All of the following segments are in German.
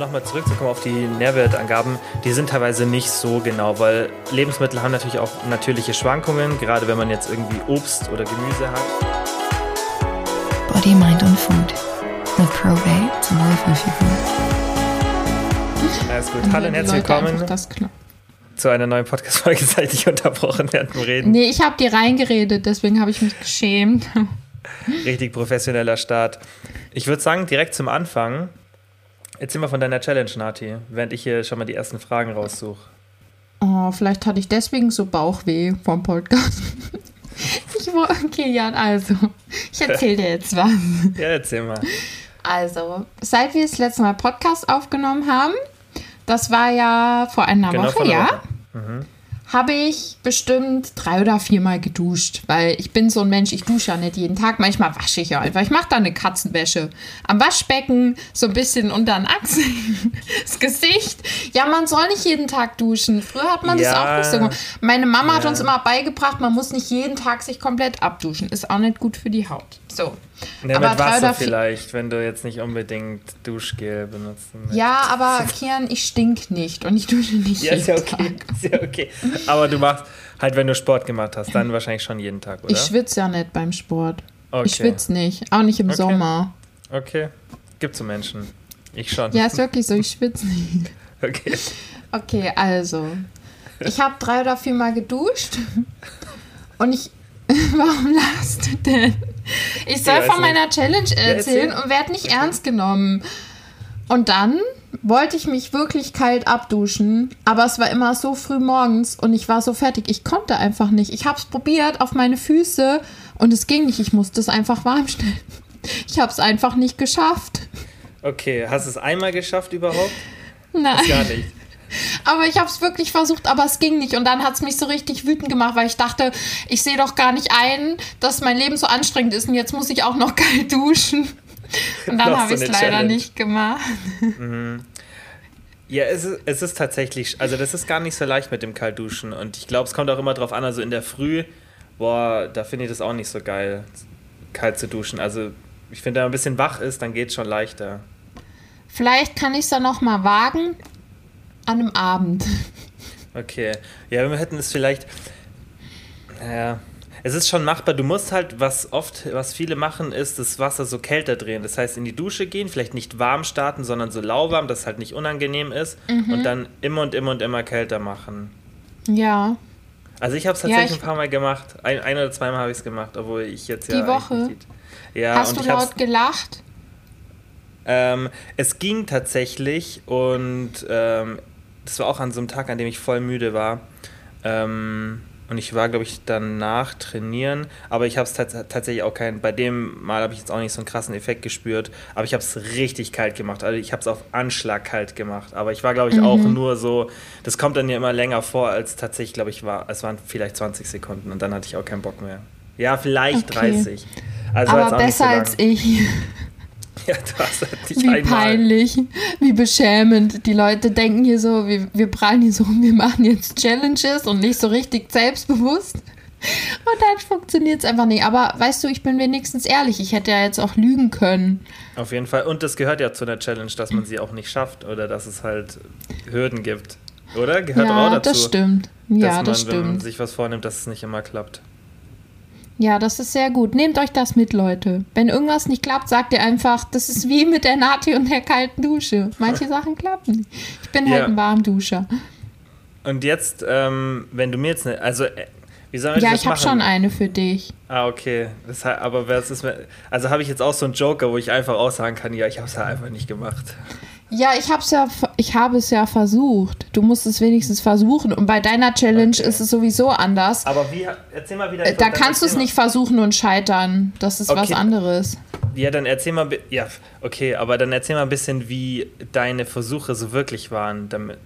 Nochmal zurückzukommen auf die Nährwertangaben, die sind teilweise nicht so genau, weil Lebensmittel haben natürlich auch natürliche Schwankungen, gerade wenn man jetzt irgendwie Obst oder Gemüse hat. Body, Mind und Food mit Probate zum Wohlfühlfigur. Alles gut. Hallo und herzlich willkommen zu einer neuen Podcast-Folge, seit ich unterbrochen werde beim Reden. Nee, ich habe dir reingeredet, deswegen habe ich mich geschämt. Richtig professioneller Start. Ich würde sagen, direkt zum Anfang, Erzähl mal von deiner Challenge, Nati, während ich hier schon mal die ersten Fragen raussuche. Oh, vielleicht hatte ich deswegen so Bauchweh vom Podcast. Ich okay, Jan, also, ich erzähle dir jetzt was. Ja, erzähl mal. Also, seit wir das letzte Mal Podcast aufgenommen haben, das war ja vor einer genau, Woche, ja? Woche. Mhm habe ich bestimmt drei oder viermal geduscht, weil ich bin so ein Mensch, ich dusche ja nicht jeden Tag. Manchmal wasche ich ja einfach. Ich mache da eine Katzenwäsche. Am Waschbecken, so ein bisschen unter den Achseln, das Gesicht. Ja, man soll nicht jeden Tag duschen. Früher hat man ja. das auch nicht so gemacht. Meine Mama ja. hat uns immer beigebracht, man muss nicht jeden Tag sich komplett abduschen. Ist auch nicht gut für die Haut. So. Ja, aber mit Wasser vielleicht, wenn du jetzt nicht unbedingt Duschgel benutzt. Ja, aber Kian, ich stink nicht und ich dusche nicht ja, ist ja okay. Ist ja okay. Aber du machst halt, wenn du Sport gemacht hast, dann wahrscheinlich schon jeden Tag, oder? Ich schwitze ja nicht beim Sport. Okay. Ich schwitze nicht, auch nicht im okay. Sommer. Okay, gibt so Menschen. Ich schon. Ja, ist wirklich so, ich schwitze nicht. Okay. Okay, also. Ich habe drei oder vier Mal geduscht und ich. Warum lachst du denn? Ich soll von meiner Challenge erzählen und werde nicht ernst genommen. Und dann wollte ich mich wirklich kalt abduschen, aber es war immer so früh morgens und ich war so fertig. Ich konnte einfach nicht. Ich habe es probiert auf meine Füße und es ging nicht. Ich musste es einfach warm stellen. Ich habe es einfach nicht geschafft. Okay, hast du es einmal geschafft überhaupt? Nein. Das gar nicht. Aber ich habe es wirklich versucht, aber es ging nicht. Und dann hat es mich so richtig wütend gemacht, weil ich dachte, ich sehe doch gar nicht ein, dass mein Leben so anstrengend ist und jetzt muss ich auch noch kalt duschen. Und dann habe ich es leider nicht gemacht. Mhm. Ja, es ist, es ist tatsächlich, also das ist gar nicht so leicht mit dem Kaltduschen. Und ich glaube, es kommt auch immer drauf an, also in der Früh, boah, da finde ich das auch nicht so geil, kalt zu duschen. Also ich finde, wenn man ein bisschen wach ist, dann geht es schon leichter. Vielleicht kann ich es dann noch mal wagen an einem Abend. Okay. Ja, wir hätten es vielleicht. Ja, es ist schon machbar. Du musst halt, was oft, was viele machen, ist das Wasser so kälter drehen. Das heißt, in die Dusche gehen, vielleicht nicht warm starten, sondern so lauwarm, dass es halt nicht unangenehm ist. Mhm. Und dann immer und immer und immer kälter machen. Ja. Also ich habe es tatsächlich ja, ein paar Mal gemacht. Ein, ein oder zweimal habe ich es gemacht, obwohl ich jetzt ja. Die Woche. Ja, Hast du laut gelacht? Ähm, es ging tatsächlich und ähm, das war auch an so einem Tag, an dem ich voll müde war. Ähm, und ich war, glaube ich, danach trainieren, aber ich habe es tatsächlich auch kein, bei dem Mal habe ich jetzt auch nicht so einen krassen Effekt gespürt, aber ich habe es richtig kalt gemacht, also ich habe es auf Anschlag kalt gemacht, aber ich war, glaube ich, mhm. auch nur so, das kommt dann ja immer länger vor, als tatsächlich, glaube ich, war, es waren vielleicht 20 Sekunden und dann hatte ich auch keinen Bock mehr. Ja, vielleicht okay. 30. Also aber besser so als ich. Ja, du hast halt Wie einmal. peinlich, wie beschämend. Die Leute denken hier so, wir, wir prallen hier so rum, wir machen jetzt Challenges und nicht so richtig selbstbewusst. Und dann funktioniert es einfach nicht. Aber weißt du, ich bin wenigstens ehrlich. Ich hätte ja jetzt auch lügen können. Auf jeden Fall. Und das gehört ja zu einer Challenge, dass man sie auch nicht schafft oder dass es halt Hürden gibt. Oder? Gehört ja, auch dazu. Das stimmt. Ja, man, das stimmt. Wenn man sich was vornimmt, dass es nicht immer klappt. Ja, das ist sehr gut. Nehmt euch das mit, Leute. Wenn irgendwas nicht klappt, sagt ihr einfach, das ist wie mit der Nati und der kalten Dusche. Manche Sachen klappen nicht. Ich bin halt ja. halt ein Warmduscher. Und jetzt, ähm, wenn du mir jetzt eine, also äh, wie soll ich ja, das ich habe schon eine für dich. Ah, okay. Das, aber was ist, also habe ich jetzt auch so einen Joker, wo ich einfach auch sagen kann, ja, ich habe es ja einfach nicht gemacht. Ja, ich hab's ja, ich habe es ja versucht. Du musst es wenigstens versuchen. Und bei deiner Challenge okay. ist es sowieso anders. Aber wie, erzähl mal wieder. Äh, da kannst du es nicht versuchen und scheitern. Das ist okay. was anderes. Ja, dann erzähl mal, ja, okay, aber dann erzähl mal ein bisschen, wie deine Versuche so wirklich waren, damit,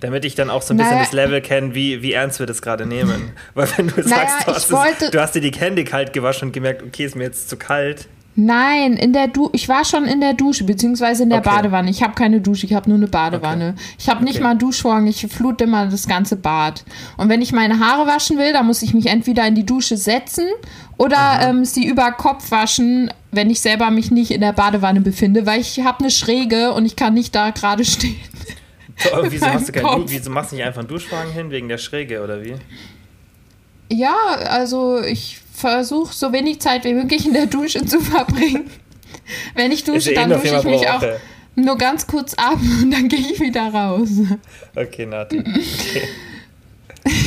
damit ich dann auch so ein bisschen naja, das Level kenne, wie, wie ernst wir das gerade nehmen. Weil wenn du naja, sagst, du hast, es, du hast dir die Candy kalt gewaschen und gemerkt, okay, ist mir jetzt zu kalt, Nein, in der du ich war schon in der Dusche, beziehungsweise in der Okay. Badewanne. Ich habe keine Dusche, ich habe nur eine Badewanne. Ich habe nicht Okay. mal einen Duschvorhang, ich flute immer das ganze Bad. Und wenn ich meine Haare waschen will, dann muss ich mich entweder in die Dusche setzen oder ähm, sie über Kopf waschen, wenn ich selber mich nicht in der Badewanne befinde, weil ich habe eine Schräge und ich kann nicht da gerade stehen. Wieso, hast du. Du wieso machst du nicht einfach einen Duschwagen hin, wegen der Schräge, oder wie? Ja, also ich versuche so wenig Zeit wie möglich in der Dusche zu verbringen. Wenn ich dusche, eh dann nur dusche ich mich auch nur ganz kurz ab und dann gehe ich wieder raus. Okay, Nati. Okay.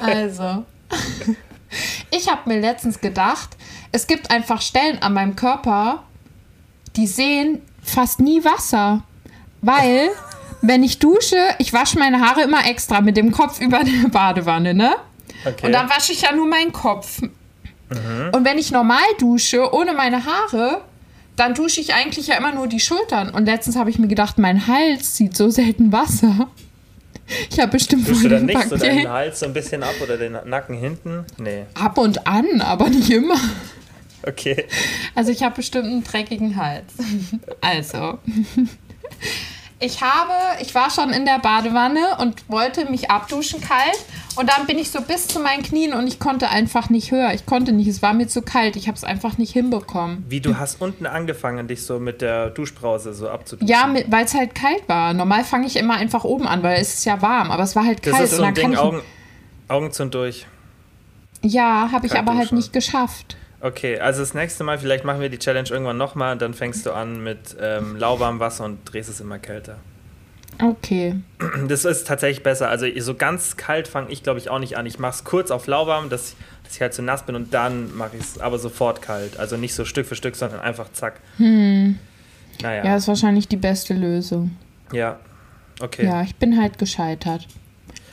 Also, ich habe mir letztens gedacht, es gibt einfach Stellen an meinem Körper, die sehen fast nie Wasser. Weil, wenn ich dusche, ich wasche meine Haare immer extra mit dem Kopf über der Badewanne, ne? Okay. Und dann wasche ich ja nur meinen Kopf. Und wenn ich normal dusche, ohne meine Haare, dann dusche ich eigentlich ja immer nur die Schultern. Und letztens habe ich mir gedacht, mein Hals zieht so selten Wasser. Ich habe bestimmt Duschst du dann nicht so deinen Hals so ein bisschen ab oder den Nacken hinten? Nee. Ab und an, aber nicht immer. Okay. Also ich habe bestimmt einen dreckigen Hals. Also. Ich habe, ich war schon in der Badewanne und wollte mich abduschen kalt. Und dann bin ich so bis zu meinen Knien und ich konnte einfach nicht höher. Ich konnte nicht, es war mir zu kalt. Ich habe es einfach nicht hinbekommen. Wie du hast unten angefangen, dich so mit der Duschbrause so abzuduschen. Ja, weil es halt kalt war. Normal fange ich immer einfach oben an, weil es ist ja warm. Aber es war halt Das kalt. ist so und ein Ding, Augen, Augen zu und durch. ja, habe ich aber halt duschen. nicht geschafft. Okay, also das nächste Mal, vielleicht machen wir die Challenge irgendwann nochmal und dann fängst du an mit ähm, lauwarmem Wasser und drehst es immer kälter. Okay. Das ist tatsächlich besser. Also so ganz kalt fange ich, glaube ich, auch nicht an. Ich mache es kurz auf lauwarm, dass, dass ich halt so nass bin und dann mache ich es aber sofort kalt. Also nicht so Stück für Stück, sondern einfach zack. Hm. Naja, Ja, ist wahrscheinlich die beste Lösung. ja. Okay. Ja, ich bin halt gescheitert.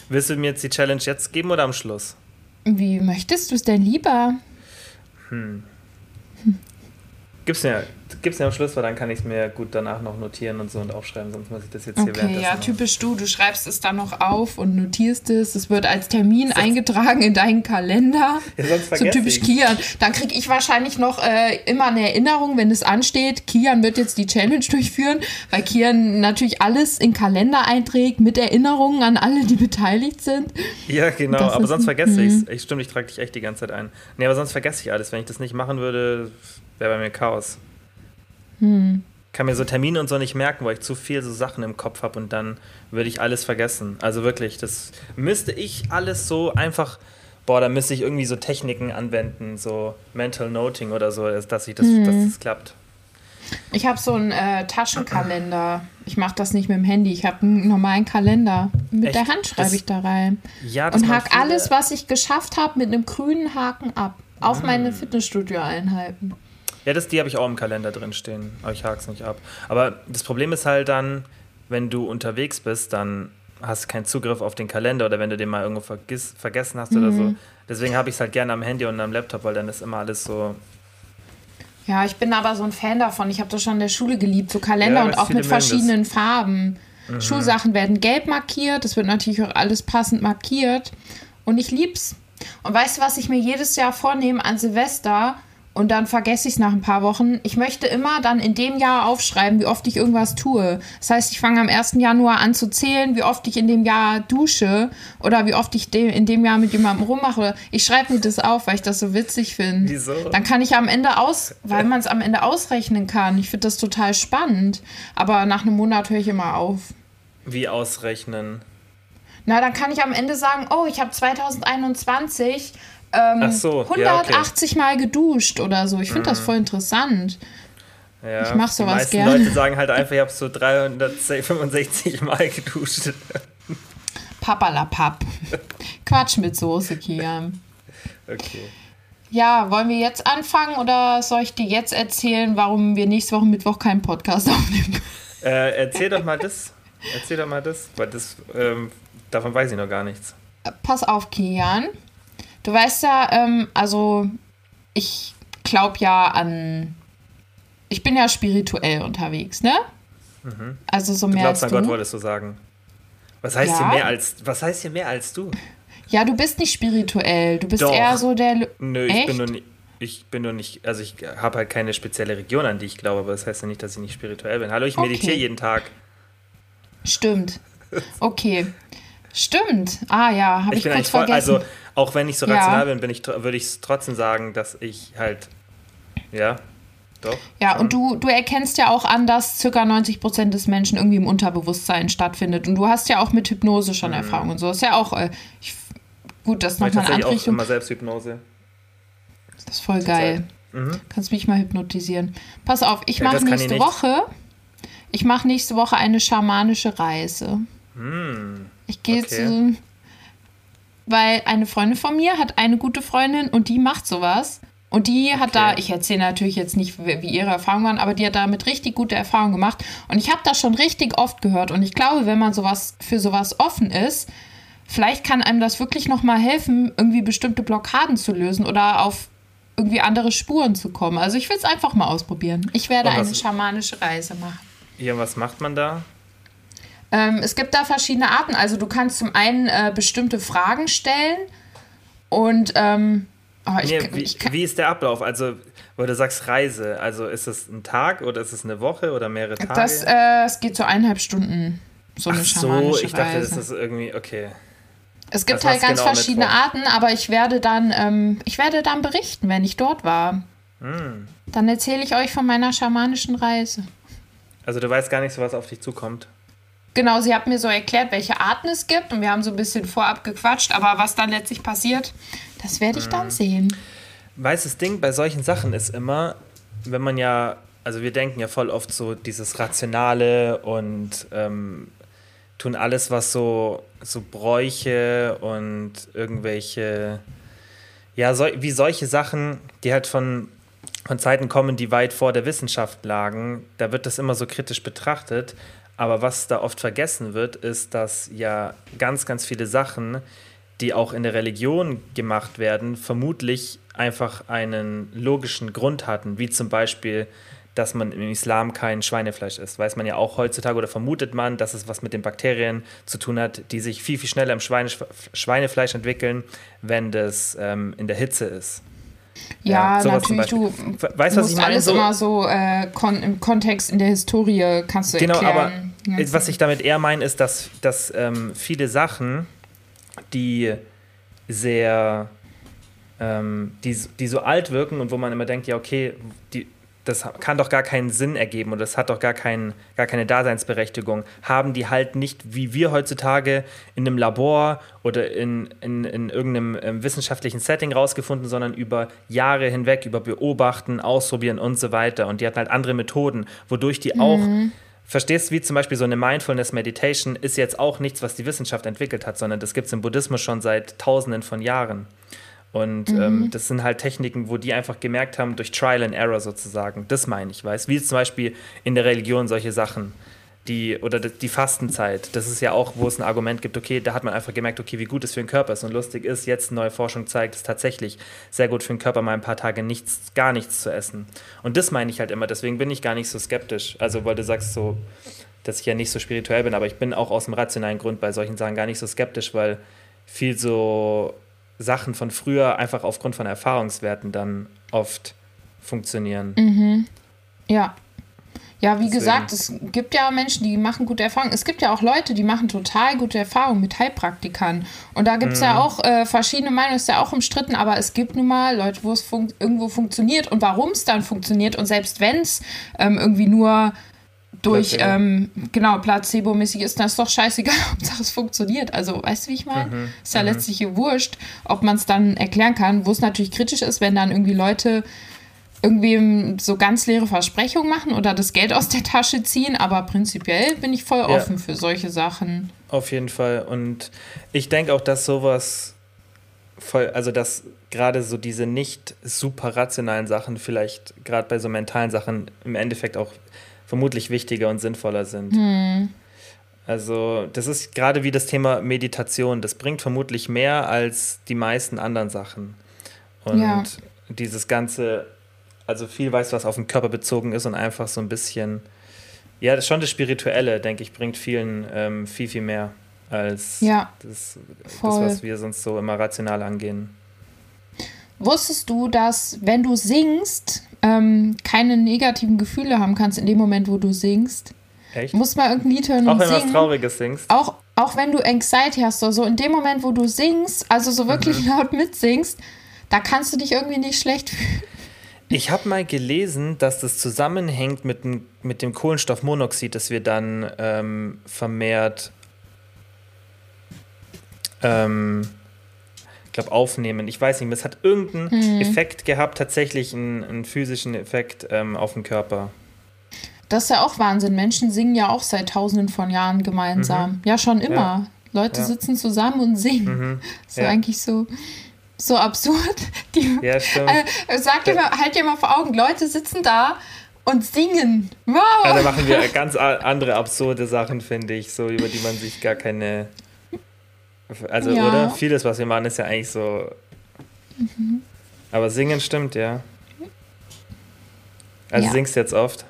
Willst du mir jetzt die Challenge jetzt geben oder am Schluss? Wie möchtest du es denn lieber? Gib's mir, gib's mir am Schluss, weil dann kann ich es mir gut danach noch notieren und so und aufschreiben, sonst muss ich das jetzt hier Okay, währenddessen ja, typisch du. Du schreibst es dann noch auf und notierst es. Es wird als Termin eingetragen in deinen Kalender. Ja, sonst So typisch ich's. Kian. Dann kriege ich wahrscheinlich noch äh, immer eine Erinnerung, wenn es ansteht. Kian wird jetzt die Challenge durchführen, weil Kian natürlich alles in Kalender einträgt mit Erinnerungen an alle, die beteiligt sind. Ja, genau, Das aber sonst vergesse ich mhm. es. Ich stimmt, ich trage dich echt die ganze Zeit ein. Nee, aber sonst vergesse ich alles. Wenn ich das nicht machen würde, wäre bei mir Chaos. Hm. Kann mir so Termine und so nicht merken, weil ich zu viel so Sachen im Kopf habe und dann würde ich alles vergessen. Also wirklich, das müsste ich alles so einfach, boah, da müsste ich irgendwie so Techniken anwenden, so Mental Noting oder so, dass, ich das, Mhm. dass das klappt. Ich habe so einen äh, Taschenkalender. Ich mache das nicht mit dem Handy. Ich habe einen normalen Kalender. Mit Echt? der Hand schreibe Das- ich da rein. Ja, das Und machen hak viele- alles, was ich geschafft habe, mit einem grünen Haken ab. Auf Ah. meine Fitnessstudio-Einheiten. Ja, das, die habe ich auch im Kalender drin stehen, aber ich hake es nicht ab. Aber das Problem ist halt dann, wenn du unterwegs bist, dann hast du keinen Zugriff auf den Kalender oder wenn du den mal irgendwo vergiss, vergessen hast oder Mhm. so. Deswegen habe ich es halt gerne am Handy und am Laptop, weil dann ist immer alles so. Ja, ich bin aber so ein Fan davon. Ich habe das schon in der Schule geliebt. So Kalender Ja, und auch mit mögen das. verschiedenen Farben. Schulsachen werden gelb markiert. Das wird natürlich auch alles passend markiert. Und ich lieb's. Und weißt du, was ich mir jedes Jahr vornehme an Silvester? Und dann vergesse ich es nach ein paar Wochen. Ich möchte immer dann in dem Jahr aufschreiben, wie oft ich irgendwas tue. Das heißt, ich fange am 1. Januar an zu zählen, wie oft ich in dem Jahr dusche oder wie oft ich de in dem Jahr mit jemandem rummache. Ich schreibe mir das auf, weil ich das so witzig finde. Wieso? Dann kann ich am Ende aus, weil man es am Ende ausrechnen kann. Ich finde das total spannend. Aber nach einem Monat höre ich immer auf. Wie ausrechnen. Na, dann kann ich am Ende sagen, oh, ich habe 2021 ähm, so, ja, okay. 180 Mal geduscht oder so. Ich finde das voll interessant. Ja, Ich mach die sowas meisten gerne. Leute sagen halt einfach, ich habe so 365 Mal geduscht. Papalapap. Quatsch mit Soße, Kian. Okay. Ja, wollen wir jetzt anfangen oder soll ich dir jetzt erzählen, warum wir nächste Woche Mittwoch keinen Podcast aufnehmen? Äh, erzähl doch mal das. Erzähl doch mal das, weil das, ähm, davon weiß ich noch gar nichts. Pass auf, Kian. Du weißt ja, ähm, also ich glaube ja an. Ich bin ja spirituell unterwegs, ne? Also so Mhm. Du mehr glaubst als an du. Gott, wolltest du sagen. Was heißt Ja. hier mehr als, was heißt hier mehr als du? Ja, du bist nicht spirituell. Du bist Doch. eher so der. Nö, ich Echt? bin nur nie, ich bin nur nicht, also ich habe halt keine spezielle Region, an die ich glaube, aber das heißt ja nicht, dass ich nicht spirituell bin. Hallo, ich meditiere okay. jeden Tag. Stimmt. Okay. Stimmt. Ah ja, habe ich, ich kurz voll, vergessen. Also auch wenn ich so rational ja. bin, bin ich, würde ich trotzdem sagen, dass ich halt, ja, doch. Ja, schon. und du, du erkennst ja auch an, dass ca. 90 Prozent des Menschen irgendwie im Unterbewusstsein stattfindet. Und du hast ja auch mit Hypnose schon mhm. Erfahrung und so. Ist ja auch, äh, ich, gut, das nochmal eine andere Richtung. Ich immer Selbsthypnose. Das ist voll geil. Mhm. Kannst mich mal hypnotisieren. Pass auf, ich ja, mache nächste ich Woche, ich mache nächste Woche eine schamanische Reise. Mhm. Ich gehe okay. zu, weil eine Freundin von mir hat eine gute Freundin und die macht sowas. Und die hat okay. da, ich erzähle natürlich jetzt nicht, wie ihre Erfahrungen waren, aber die hat damit richtig gute Erfahrungen gemacht. Und ich habe das schon richtig oft gehört. Und ich glaube, wenn man sowas für sowas offen ist, vielleicht kann einem das wirklich nochmal helfen, irgendwie bestimmte Blockaden zu lösen oder auf irgendwie andere Spuren zu kommen. Also ich will es einfach mal ausprobieren. Ich werde eine schamanische Reise machen. Ja, was macht man da? Ähm, es gibt da verschiedene Arten. Also du kannst zum einen äh, bestimmte Fragen stellen und ähm, oh, ich, nee, wie, ich wie, ist der Ablauf? Also, weil du sagst Reise, also ist es ein Tag oder ist es eine Woche oder mehrere Tage? Das, äh, es geht so eineinhalb Stunden, so eine Ach so, ich dachte, das ist irgendwie, okay. Es gibt halt ganz genau verschiedene Arten, aber ich werde dann, ähm, ich werde dann berichten, wenn ich dort war. Hm. Dann erzähle ich euch von meiner schamanischen Reise. Also du weißt gar nicht so, was auf dich zukommt. Genau, sie hat mir so erklärt, welche Arten es gibt und wir haben so ein bisschen vorab gequatscht, aber was dann letztlich passiert, das werde ich mhm. dann sehen. Weißes Ding bei solchen Sachen ist immer, wenn man ja, also wir denken ja voll oft so dieses Rationale und ähm, tun alles, was so, so Bräuche und irgendwelche, ja, so, wie solche Sachen, die halt von, von Zeiten kommen, die weit vor der Wissenschaft lagen, da wird das immer so kritisch betrachtet. Aber was da oft vergessen wird, ist, dass ja ganz, ganz viele Sachen, die auch in der Religion gemacht werden, vermutlich einfach einen logischen Grund hatten, wie zum Beispiel, dass man im Islam kein Schweinefleisch isst. Weiß man ja auch heutzutage oder vermutet man, dass es was mit den Bakterien zu tun hat, die sich viel, viel schneller im Schweine Schweinefleisch entwickeln, wenn das ähm, in der Hitze ist. Ja, ja natürlich, du weißt, was ich meine? alles so, immer so äh, kon im Kontext in der Historie kannst du genau, erklären. Genau, aber was ich damit eher meine, ist, dass, dass ähm, viele Sachen, die sehr, ähm, die, die so alt wirken und wo man immer denkt, ja, okay, die, das kann doch gar keinen Sinn ergeben und das hat doch gar, kein, gar keine Daseinsberechtigung, haben die halt nicht, wie wir heutzutage in einem Labor oder in, in, in irgendeinem äh, wissenschaftlichen Setting rausgefunden, sondern über Jahre hinweg, über Beobachten, Ausprobieren und so weiter. Und die hatten halt andere Methoden, wodurch die mhm. Verstehst du, wie zum Beispiel so eine Mindfulness Meditation ist jetzt auch nichts, was die Wissenschaft entwickelt hat, sondern das gibt es im Buddhismus schon seit Tausenden von Jahren. Und mhm. ähm, das sind halt Techniken, wo die einfach gemerkt haben, durch Trial and Error sozusagen. Das meine ich, weißt Wie zum Beispiel in der Religion solche Sachen. Die, oder die Fastenzeit, das ist ja auch, wo es ein Argument gibt, okay, da hat man einfach gemerkt, okay, wie gut es für den Körper ist. Und lustig ist, jetzt neue Forschung zeigt, es tatsächlich sehr gut für den Körper, mal ein paar Tage nichts, gar nichts zu essen. Und das meine ich halt immer, deswegen bin ich gar nicht so skeptisch. Also, weil du sagst so, dass ich ja nicht so spirituell bin, aber ich bin auch aus dem rationalen Grund bei solchen Sachen gar nicht so skeptisch, weil viel so Sachen von früher einfach aufgrund von Erfahrungswerten dann oft funktionieren. Mhm. Ja. Ja, wie Deswegen. gesagt, es gibt ja Menschen, die machen gute Erfahrungen. Es gibt ja auch Leute, die machen total gute Erfahrungen mit Heilpraktikern. Und da gibt es mhm. ja auch äh, verschiedene Meinungen, ist ja auch umstritten, aber es gibt nun mal Leute, wo es fun irgendwo funktioniert und warum es dann funktioniert. Und selbst wenn es ähm, irgendwie nur durch, Placebo. ähm, genau, Placebo-mäßig ist das doch scheißegal, ob das funktioniert. Also, weißt du, wie ich meine? Mhm. Ist ja mhm. letztlich wurscht, ob man es dann erklären kann, wo es natürlich kritisch ist, wenn dann irgendwie Leute irgendwie so ganz leere Versprechungen machen oder das Geld aus der Tasche ziehen, aber prinzipiell bin ich voll offen ja. für solche Sachen. Auf jeden Fall. Und ich denke auch, dass sowas voll, also dass gerade so diese nicht super rationalen Sachen vielleicht gerade bei so mentalen Sachen im Endeffekt auch vermutlich wichtiger und sinnvoller sind. Hm. Also, das ist gerade wie das Thema Meditation. Das bringt vermutlich mehr als die meisten anderen Sachen. Und ja. dieses ganze, also viel weiß, was auf den Körper bezogen ist und einfach so ein bisschen, ja, das schon das Spirituelle, denke ich, bringt vielen ähm, viel, viel mehr als ja, das, das, was wir sonst so immer rational angehen. Wusstest du, dass wenn du singst, ähm, keine negativen Gefühle haben kannst in dem Moment, wo du singst? Echt? Du musst mal irgendein Lied hören Auch wenn du was Trauriges singst. Auch, auch wenn du Anxiety hast oder so, in dem Moment, wo du singst, also so wirklich Mhm. laut mitsingst, da kannst du dich irgendwie nicht schlecht fühlen. Ich habe mal gelesen, dass das zusammenhängt mit, dem- mit dem Kohlenstoffmonoxid, das wir dann ähm, vermehrt ähm, glaube, aufnehmen. Ich weiß nicht, mehr, es hat irgendeinen Effekt gehabt, tatsächlich einen, einen physischen Effekt ähm, auf den Körper. Das ist ja auch Wahnsinn. Menschen singen ja auch seit tausenden von Jahren gemeinsam. Ja, schon immer. Leute Ja. sitzen zusammen und singen. Das ist Ja. eigentlich so, so absurd. Die, Ja, stimmt. äh, sag dir mal, halt dir mal vor Augen, Leute sitzen da und singen. Wow! Also machen wir ganz andere absurde Sachen, finde ich, so über die man sich gar keine. Also, Ja. oder? Vieles, was wir machen, ist ja eigentlich so. Aber singen stimmt, ja. Also Ja. singst jetzt oft.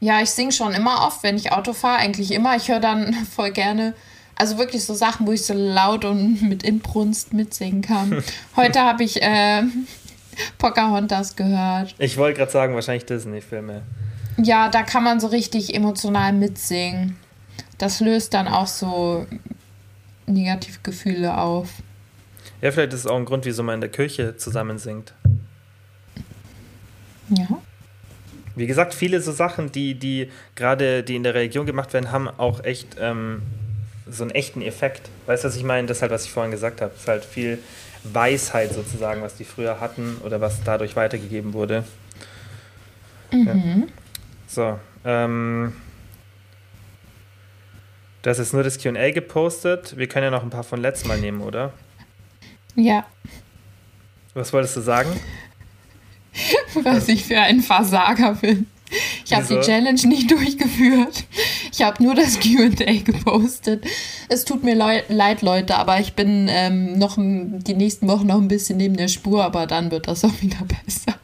Ja, ich singe schon immer oft, wenn ich Auto fahre, eigentlich immer. Ich höre dann voll gerne, also wirklich so Sachen, wo ich so laut und mit Inbrunst mitsingen kann. Heute habe ich äh, Pocahontas gehört. Ich wollte gerade sagen, wahrscheinlich Disney-Filme. Ja, da kann man so richtig emotional mitsingen. Das löst dann auch so Negativgefühle auf. Ja, vielleicht ist es auch ein Grund, wieso man in der Kirche zusammen singt. Ja. Wie gesagt, viele so Sachen, die, die gerade die in der Religion gemacht werden, haben auch echt ähm, so einen echten Effekt. Weißt du, was ich meine? Das ist halt, was ich vorhin gesagt habe. Es ist halt viel Weisheit sozusagen, was die früher hatten oder was dadurch weitergegeben wurde. Ja. So, ähm, das ist nur das QA gepostet. Wir können ja noch ein paar von letztem Mal nehmen, oder? Ja, Was wolltest du sagen? was ich für ein Versager bin. Ich habe die? Challenge nicht durchgeführt. Ich habe nur das QA gepostet. Es tut mir leu leid, Leute, aber ich bin ähm, noch die nächsten Wochen noch ein bisschen neben der Spur, aber dann wird das auch wieder besser.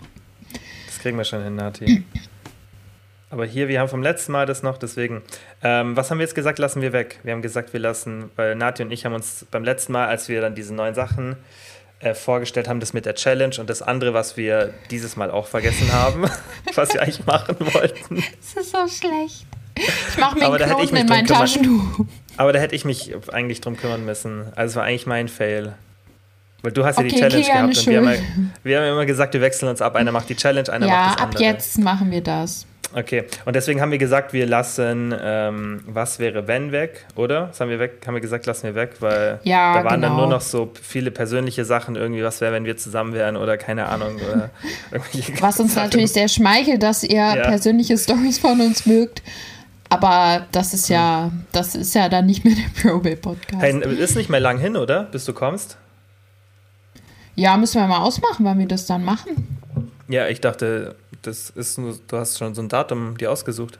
Das kriegen wir schon hin, Nati. Aber hier, wir haben vom letzten Mal das noch, deswegen. Ähm, was haben wir jetzt gesagt, lassen wir weg? Wir haben gesagt, wir lassen, weil Nati und ich haben uns beim letzten Mal, als wir dann diese neuen Sachen äh, vorgestellt haben, das mit der Challenge und das andere, was wir dieses Mal auch vergessen haben, was wir eigentlich machen wollten. Das ist so schlecht. Ich mache mir einen da hätte ich Knoten in drum mein kümmern- Taschentuch. Aber da hätte ich mich eigentlich drum kümmern müssen. Also es war eigentlich mein Fail. Weil du hast ja die Okay, Challenge Kilian gehabt und wir haben, ja, wir haben ja immer gesagt, wir wechseln uns ab. Einer macht die Challenge, einer Ja, macht das ab andere. jetzt machen wir das. Okay, und deswegen haben wir gesagt, wir lassen ähm, was wäre wenn weg, oder? Das haben wir weg, haben wir gesagt, lassen wir weg, weil Ja, da waren dann genau. nur noch so viele persönliche Sachen, irgendwie, was wäre, wenn wir zusammen wären oder keine Ahnung. Oder Was uns Sachen. natürlich sehr schmeichelt, dass ihr Ja. persönliche Stories von uns mögt. Aber das ist ja, das ist ja dann nicht mehr der Probate-Podcast. Hey, ist nicht mehr lang hin, oder? Bis du kommst? Ja, müssen wir mal ausmachen, wann wir das dann machen. Ja, ich dachte, das ist nur, du hast schon so ein Datum dir ausgesucht.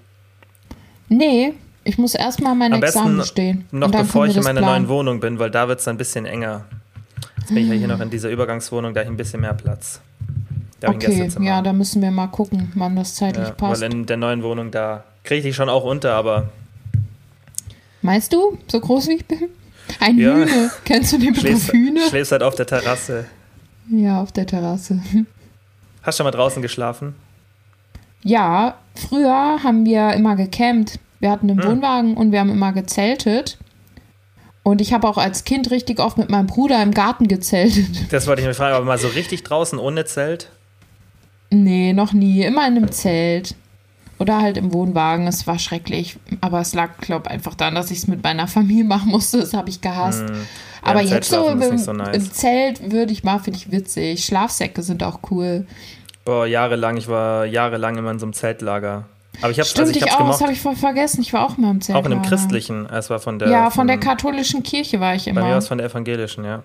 Nee, ich muss erstmal mein Am Examen bestehen. noch bevor ich in meiner planen. neuen Wohnung bin, weil da wird es dann ein bisschen enger. Jetzt bin ich ja hier noch in dieser Übergangswohnung, da habe ich ein bisschen mehr Platz. Da Okay, ja, da müssen wir mal gucken, wann das zeitlich Ja, passt. weil in der neuen Wohnung, da kriege ich die schon auch unter, aber Meinst du, so groß wie ich bin? Ein Ja. Hühne. Kennst du den Begriff Hühne? schläfst halt auf der Terrasse. Ja, auf der Terrasse. Hast du schon mal draußen geschlafen? Ja, früher haben wir immer gecampt. Wir hatten Hm. einen Wohnwagen und wir haben immer gezeltet. Und ich habe auch als Kind richtig oft mit meinem Bruder im Garten gezeltet. Das wollte ich mich fragen, aber mal so richtig draußen ohne Zelt? Nee, noch nie. Immer in einem Zelt. Oder halt im Wohnwagen. Es war schrecklich. Aber es lag, glaube ich, einfach daran, dass ich es mit meiner Familie machen musste. Das habe ich gehasst. Hm. Ja, Aber jetzt so im, so nice. im Zelt würde ich mal, finde ich witzig. Schlafsäcke sind auch cool. Boah, jahrelang, ich war jahrelang immer in so einem Zeltlager. Aber ich hab's, Stimmt, also ich ich auch. Das gemocht. habe ich voll vergessen. Ich war auch mal im Zelt. Auch in einem christlichen. Es war von der. Ja, von der vom- katholischen Kirche war ich Bei mir war immer. es von der evangelischen, ja.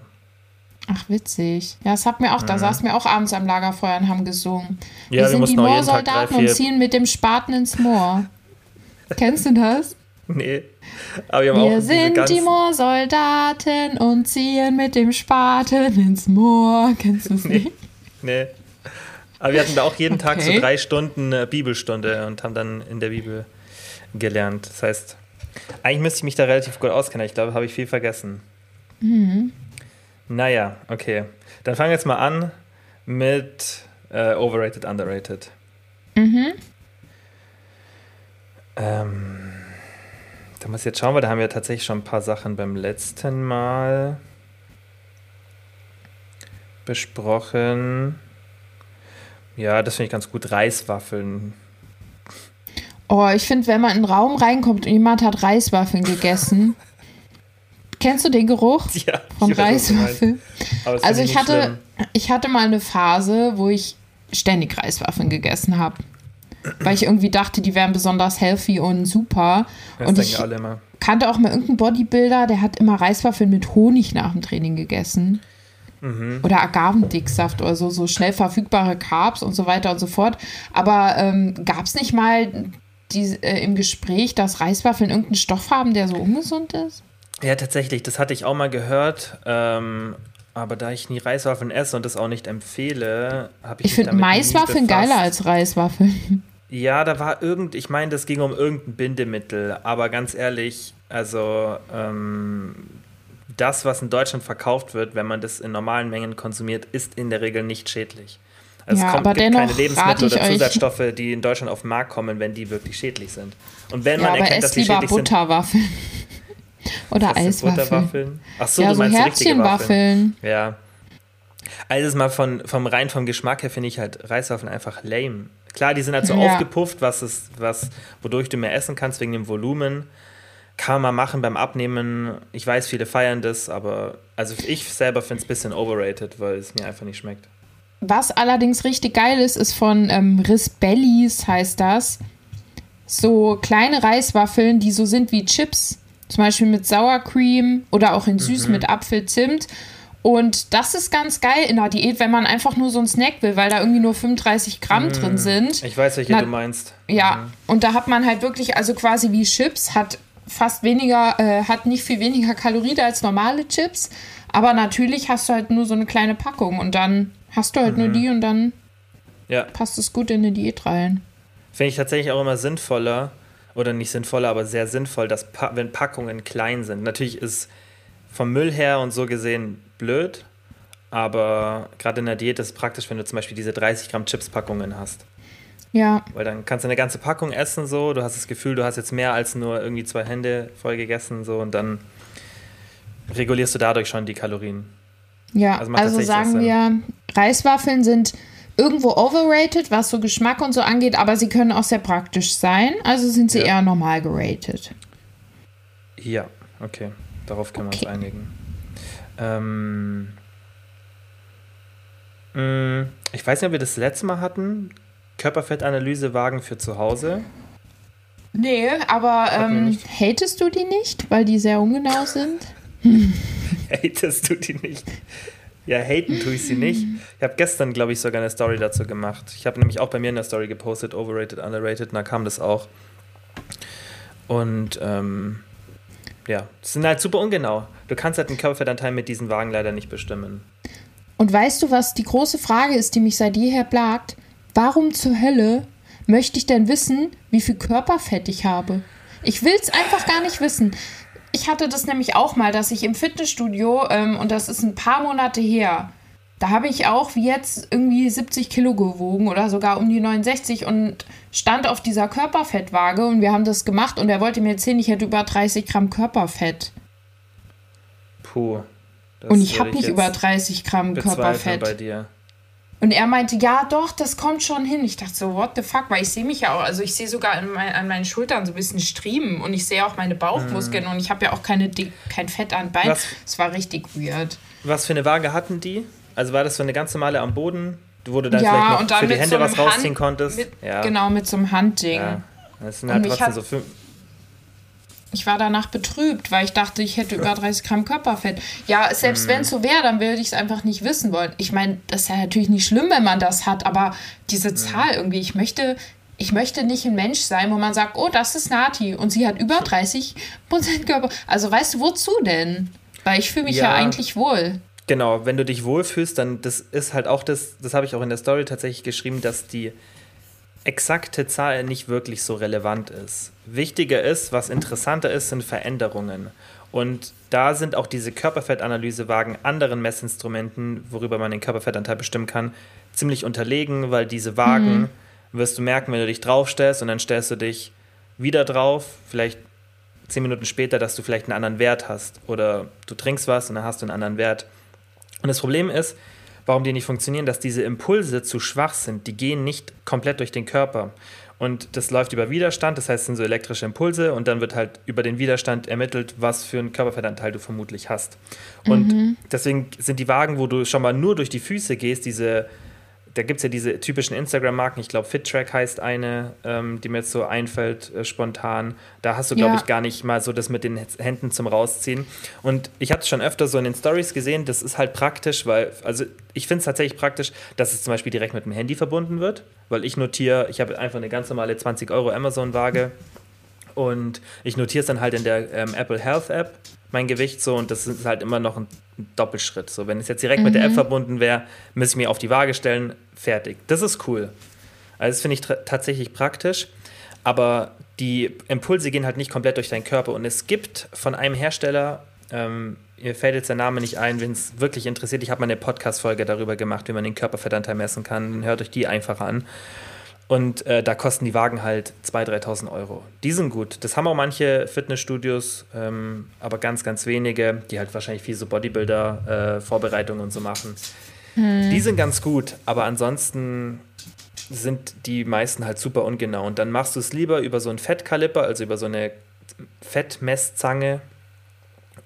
Ach, witzig. Ja, es hat mir auch, da saßen wir auch abends am Lagerfeuer und haben gesungen. Mhm. Ja, wir wir sind die auch Moorsoldaten und ziehen mit dem Spaten ins Moor. Kennst du das? Nee. Aber wir haben auch Wir diese sind die Moorsoldaten und ziehen mit dem Spaten ins Moor. Kennst du es Nee. nicht? Nee. Aber wir hatten da auch jeden Tag so Okay. drei Stunden äh, Bibelstunde und haben dann in der Bibel gelernt. Das heißt, eigentlich müsste ich mich da relativ gut auskennen. Ich glaube, habe ich viel vergessen. Mhm. Naja, okay. Dann fangen wir jetzt mal an. mit äh, Overrated, Underrated. Mhm. Ähm, da muss ich jetzt schauen, weil da haben wir tatsächlich schon ein paar Sachen beim letzten Mal besprochen. Ja, das finde ich ganz gut. Reiswaffeln. Oh, ich finde, wenn man in einen Raum reinkommt und jemand hat Reiswaffeln gegessen. Kennst du den Geruch ja, von Reiswaffeln? Also ich hatte, ich hatte mal eine Phase, wo ich ständig Reiswaffeln gegessen habe. Weil ich irgendwie dachte, die wären besonders healthy und super. Das und ich kannte auch mal irgendeinen Bodybuilder, der hat immer Reiswaffeln mit Honig nach dem Training gegessen. Mhm. Oder Agavendicksaft oder so, so schnell verfügbare Carbs und so weiter und so fort. Aber ähm, gab es nicht mal die, äh, im Gespräch, dass Reiswaffeln irgendeinen Stoff haben, der so ungesund ist? Ja, tatsächlich, das hatte ich auch mal gehört. Ähm, aber da ich nie Reiswaffeln esse und das auch nicht empfehle, habe ich. Ich finde Maiswaffeln geiler als Reiswaffeln. Ja, da war irgend, ich meine, das ging um irgendein Bindemittel, aber ganz ehrlich, also ähm, das, was in Deutschland verkauft wird, wenn man das in normalen Mengen konsumiert, ist in der Regel nicht schädlich. Also ja, es kommt, aber gibt keine Lebensmittel oder Zusatzstoffe, die in Deutschland auf den Markt kommen, wenn die wirklich schädlich sind. Und wenn ja, man erkennt, dass die schädlich Butterwaffeln. Oder Eiswaffeln. Ach so, ja, du so meinst Herzchenwaffeln. Ja. Also mal von, vom rein vom Geschmack her finde ich halt Reiswaffeln einfach lame. Klar, die sind halt so ja. aufgepufft, was ist, was, wodurch du mehr essen kannst wegen dem Volumen. Kann man machen beim Abnehmen. Ich weiß, viele feiern das, aber also ich selber finde es ein bisschen overrated, weil es mir einfach nicht schmeckt. Was allerdings richtig geil ist, ist von ähm, Risbellis heißt das. So kleine Reiswaffeln, die so sind wie Chips. Zum Beispiel mit Sour Cream oder auch in süß mhm. mit Apfel, Zimt. Und das ist ganz geil in der Diät, wenn man einfach nur so einen Snack will, weil da irgendwie nur 35 Gramm mm. drin sind. Ich weiß, welche Na, du meinst. Ja, mhm. und da hat man halt wirklich, also quasi wie Chips, hat fast weniger, äh, hat nicht viel weniger Kalorien als normale Chips. Aber natürlich hast du halt nur so eine kleine Packung und dann hast du halt mhm. nur die und dann ja. passt es gut in eine Diät rein. Finde ich tatsächlich auch immer sinnvoller, oder nicht sinnvoller, aber sehr sinnvoll, dass pa wenn Packungen klein sind. Natürlich ist vom Müll her und so gesehen blöd, aber gerade in der Diät ist es praktisch, wenn du zum Beispiel diese 30 Gramm Chips-Packungen hast. Ja. Weil dann kannst du eine ganze Packung essen, so, du hast das Gefühl, du hast jetzt mehr als nur irgendwie zwei Hände voll gegessen, so, und dann regulierst du dadurch schon die Kalorien. Ja, also, also sagen wir, Reiswaffeln sind irgendwo overrated, was so Geschmack und so angeht, aber sie können auch sehr praktisch sein. Also sind sie ja. eher normal geratet. Ja, okay. Darauf können okay. wir uns einigen. Ähm, mh, mm, ich weiß nicht, ob wir das letzte Mal hatten. Körperfettanalysewagen für zu Hause. Nee, aber ähm, hatest du die nicht, weil die sehr ungenau sind? hatest du die nicht? Ja, haten tue ich sie nicht. Ich habe gestern, glaube ich, sogar eine Story dazu gemacht. Ich habe nämlich auch bei mir in der Story gepostet, overrated, underrated, und da kam das auch. Und ähm, ja, das sind halt super ungenau. Du kannst halt den Körperfettanteil mit diesen Wagen leider nicht bestimmen. Und weißt du, was die große Frage ist, die mich seit jeher plagt? Warum zur Hölle möchte ich denn wissen, wie viel Körperfett ich habe? Ich will es einfach gar nicht wissen. Ich hatte das nämlich auch mal, dass ich im Fitnessstudio, ähm, und das ist ein paar Monate her, da habe ich auch wie jetzt irgendwie 70 Kilo gewogen oder sogar um die 69 und stand auf dieser Körperfettwaage und wir haben das gemacht und er wollte mir erzählen, ich hätte über 30 Gramm Körperfett. Puh. Und ich habe nicht über 30 Gramm Körperfett. bei dir. Und er meinte, ja, doch, das kommt schon hin. Ich dachte so, what the fuck? Weil ich sehe mich ja auch, also ich sehe sogar mein, an meinen Schultern so ein bisschen Striemen und ich sehe auch meine Bauchmuskeln mm. und ich habe ja auch keine, kein Fett an Bein. Es war richtig weird. Was für eine Waage hatten die? Also war das so eine ganz normale am Boden, wo du dann ja, vielleicht noch für die Hände so was rausziehen Hand, konntest? Mit, ja. Genau, mit so einem Handding. Ja. Das sind halt trotzdem so fünf, ich war danach betrübt, weil ich dachte, ich hätte über 30 Gramm Körperfett. Ja, selbst mm. wenn es so wäre, dann würde ich es einfach nicht wissen wollen. Ich meine, das ist ja natürlich nicht schlimm, wenn man das hat, aber diese mm. Zahl irgendwie, ich möchte, ich möchte nicht ein Mensch sein, wo man sagt, oh, das ist Nati und sie hat über 30 Prozent Körper. Also weißt du, wozu denn? Weil ich fühle mich ja. ja eigentlich wohl. Genau, wenn du dich wohlfühlst, dann das ist halt auch das, das habe ich auch in der Story tatsächlich geschrieben, dass die exakte Zahl nicht wirklich so relevant ist. Wichtiger ist, was interessanter ist, sind Veränderungen. Und da sind auch diese Körperfettanalysewagen anderen Messinstrumenten, worüber man den Körperfettanteil bestimmen kann, ziemlich unterlegen, weil diese Wagen mhm. wirst du merken, wenn du dich draufstellst und dann stellst du dich wieder drauf, vielleicht zehn Minuten später, dass du vielleicht einen anderen Wert hast. Oder du trinkst was und dann hast du einen anderen Wert. Und das Problem ist, warum die nicht funktionieren, dass diese Impulse zu schwach sind. Die gehen nicht komplett durch den Körper. Und das läuft über Widerstand, das heißt, es sind so elektrische Impulse und dann wird halt über den Widerstand ermittelt, was für einen Körperfettanteil du vermutlich hast. Und mhm. deswegen sind die Wagen, wo du schon mal nur durch die Füße gehst, diese da gibt es ja diese typischen Instagram-Marken, ich glaube FitTrack heißt eine, ähm, die mir jetzt so einfällt, äh, spontan. Da hast du, glaube ja. ich, gar nicht mal so das mit den Händen zum Rausziehen. Und ich habe es schon öfter so in den Stories gesehen, das ist halt praktisch, weil, also ich finde es tatsächlich praktisch, dass es zum Beispiel direkt mit dem Handy verbunden wird, weil ich notiere, ich habe einfach eine ganz normale 20 Euro Amazon-Waage und ich notiere es dann halt in der ähm, Apple Health App mein Gewicht so und das ist halt immer noch ein Doppelschritt. So, wenn es jetzt direkt mhm. mit der App mhm. verbunden wäre, müsste ich mir auf die Waage stellen, fertig. Das ist cool. Also das finde ich tatsächlich praktisch. Aber die Impulse gehen halt nicht komplett durch deinen Körper. Und es gibt von einem Hersteller, ähm, mir fällt jetzt der Name nicht ein, wenn es wirklich interessiert, ich habe mal eine Podcast-Folge darüber gemacht, wie man den Körperfettanteil messen kann. Hört euch die einfach an. Und äh, da kosten die Wagen halt 2.000, 3.000 Euro. Die sind gut. Das haben auch manche Fitnessstudios, ähm, aber ganz, ganz wenige, die halt wahrscheinlich viel so Bodybuilder-Vorbereitungen äh, und so machen. Hm. Die sind ganz gut, aber ansonsten sind die meisten halt super ungenau. Und dann machst du es lieber über so einen Fettkaliper, also über so eine Fettmesszange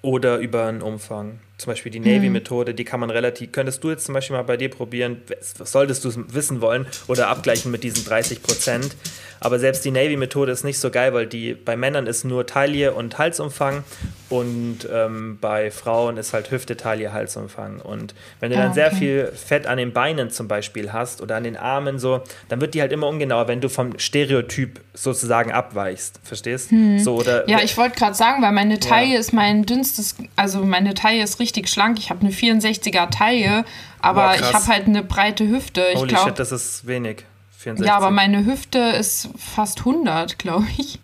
oder über einen Umfang zum Beispiel die Navy-Methode, die kann man relativ, könntest du jetzt zum Beispiel mal bei dir probieren, solltest du es wissen wollen oder abgleichen mit diesen 30 Prozent. Aber selbst die Navy-Methode ist nicht so geil, weil die bei Männern ist nur Taille und Halsumfang und ähm, bei Frauen ist halt Hüfte, Taille, Halsumfang. Und wenn du dann ah, okay. sehr viel Fett an den Beinen zum Beispiel hast oder an den Armen so, dann wird die halt immer ungenauer, wenn du vom Stereotyp sozusagen abweichst. Verstehst? Hm. So, oder, ja, ich wollte gerade sagen, weil meine Taille ja. ist mein dünnstes, also meine Taille ist richtig schlank. Ich habe eine 64er Taille, aber Boah, ich habe halt eine breite Hüfte. Ich Holy glaub, shit, das ist wenig. 64. Ja, aber meine Hüfte ist fast 100, glaube ich.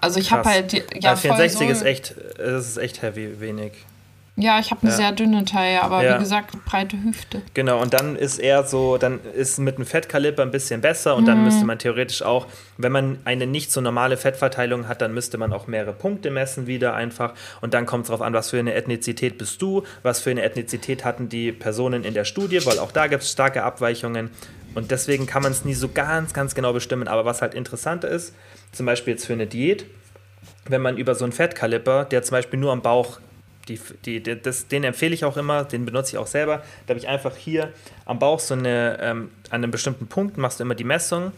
Also ich habe halt ja, ja 64 so ist echt, das ist echt heavy, wenig. Ja, ich habe eine ja. sehr dünne Taille, aber ja. wie gesagt, breite Hüfte. Genau, und dann ist eher so, dann ist mit einem Fettkaliber ein bisschen besser und mhm. dann müsste man theoretisch auch, wenn man eine nicht so normale Fettverteilung hat, dann müsste man auch mehrere Punkte messen wieder einfach und dann kommt es darauf an, was für eine Ethnizität bist du, was für eine Ethnizität hatten die Personen in der Studie, weil auch da gibt es starke Abweichungen und deswegen kann man es nie so ganz, ganz genau bestimmen. Aber was halt interessanter ist, zum Beispiel jetzt für eine Diät, wenn man über so einen Fettkaliper, der zum Beispiel nur am Bauch, die, die, das, den empfehle ich auch immer, den benutze ich auch selber. Da habe ich einfach hier am Bauch so eine, ähm, an einem bestimmten Punkt machst du immer die Messung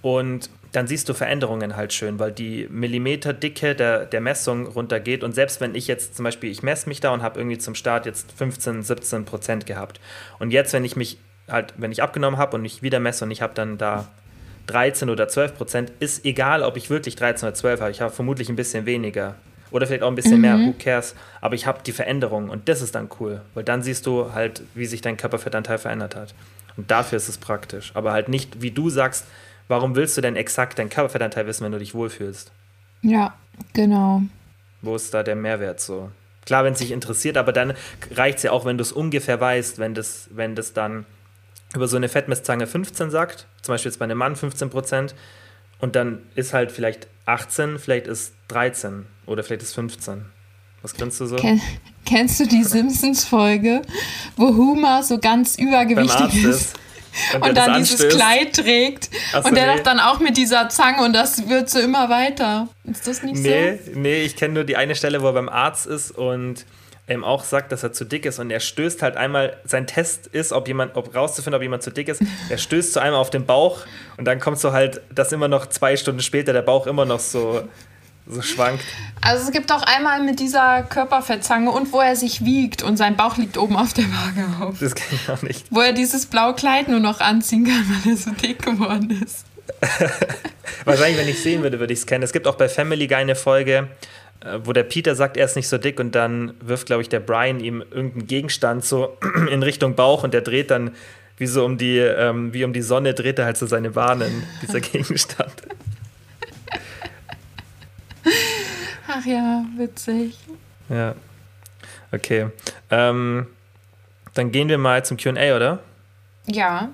und dann siehst du Veränderungen halt schön, weil die Millimeterdicke der, der Messung runtergeht. Und selbst wenn ich jetzt zum Beispiel, ich messe mich da und habe irgendwie zum Start jetzt 15, 17 Prozent gehabt. Und jetzt, wenn ich mich halt, wenn ich abgenommen habe und ich wieder messe und ich habe dann da 13 oder 12 Prozent, ist egal, ob ich wirklich 13 oder 12 habe. Ich habe vermutlich ein bisschen weniger. Oder vielleicht auch ein bisschen mhm. mehr, who cares. Aber ich habe die Veränderung und das ist dann cool, weil dann siehst du halt, wie sich dein Körperfettanteil verändert hat. Und dafür ist es praktisch. Aber halt nicht, wie du sagst, warum willst du denn exakt deinen Körperfettanteil wissen, wenn du dich wohlfühlst? Ja, genau. Wo ist da der Mehrwert so? Klar, wenn es dich interessiert, aber dann reicht es ja auch, wenn du es ungefähr weißt, wenn das, wenn das dann über so eine Fettmesszange 15 sagt, zum Beispiel jetzt bei einem Mann 15 Prozent, und dann ist halt vielleicht 18, vielleicht ist 13 oder vielleicht ist 15. Was grinst du so? Ken kennst du die Simpsons-Folge, wo Homer so ganz übergewichtig ist? Und, und dann dieses Kleid trägt. So, und der nee. doch dann auch mit dieser Zange und das wird so immer weiter. Ist das nicht nee, so? Nee, ich kenne nur die eine Stelle, wo er beim Arzt ist und ähm, auch sagt, dass er zu dick ist und er stößt halt einmal, sein Test ist, ob jemand, ob rauszufinden, ob jemand zu dick ist, er stößt so einmal auf den Bauch und dann kommt so halt, dass immer noch zwei Stunden später der Bauch immer noch so, so schwankt. Also es gibt auch einmal mit dieser Körperfettzange und wo er sich wiegt und sein Bauch liegt oben auf der Waage auf. Das kenne ich auch nicht. Wo er dieses blaue Kleid nur noch anziehen kann, weil er so dick geworden ist. Wahrscheinlich, wenn ich sehen würde, würde ich es kennen. Es gibt auch bei Family Guy eine Folge, wo der Peter sagt, er ist nicht so dick und dann wirft, glaube ich, der Brian ihm irgendeinen Gegenstand so in Richtung Bauch und der dreht dann wie so um die, ähm, wie um die Sonne dreht er halt so seine Bahnen, dieser Gegenstand. Ach ja, witzig. Ja. Okay. Ähm, dann gehen wir mal zum QA, oder? Ja.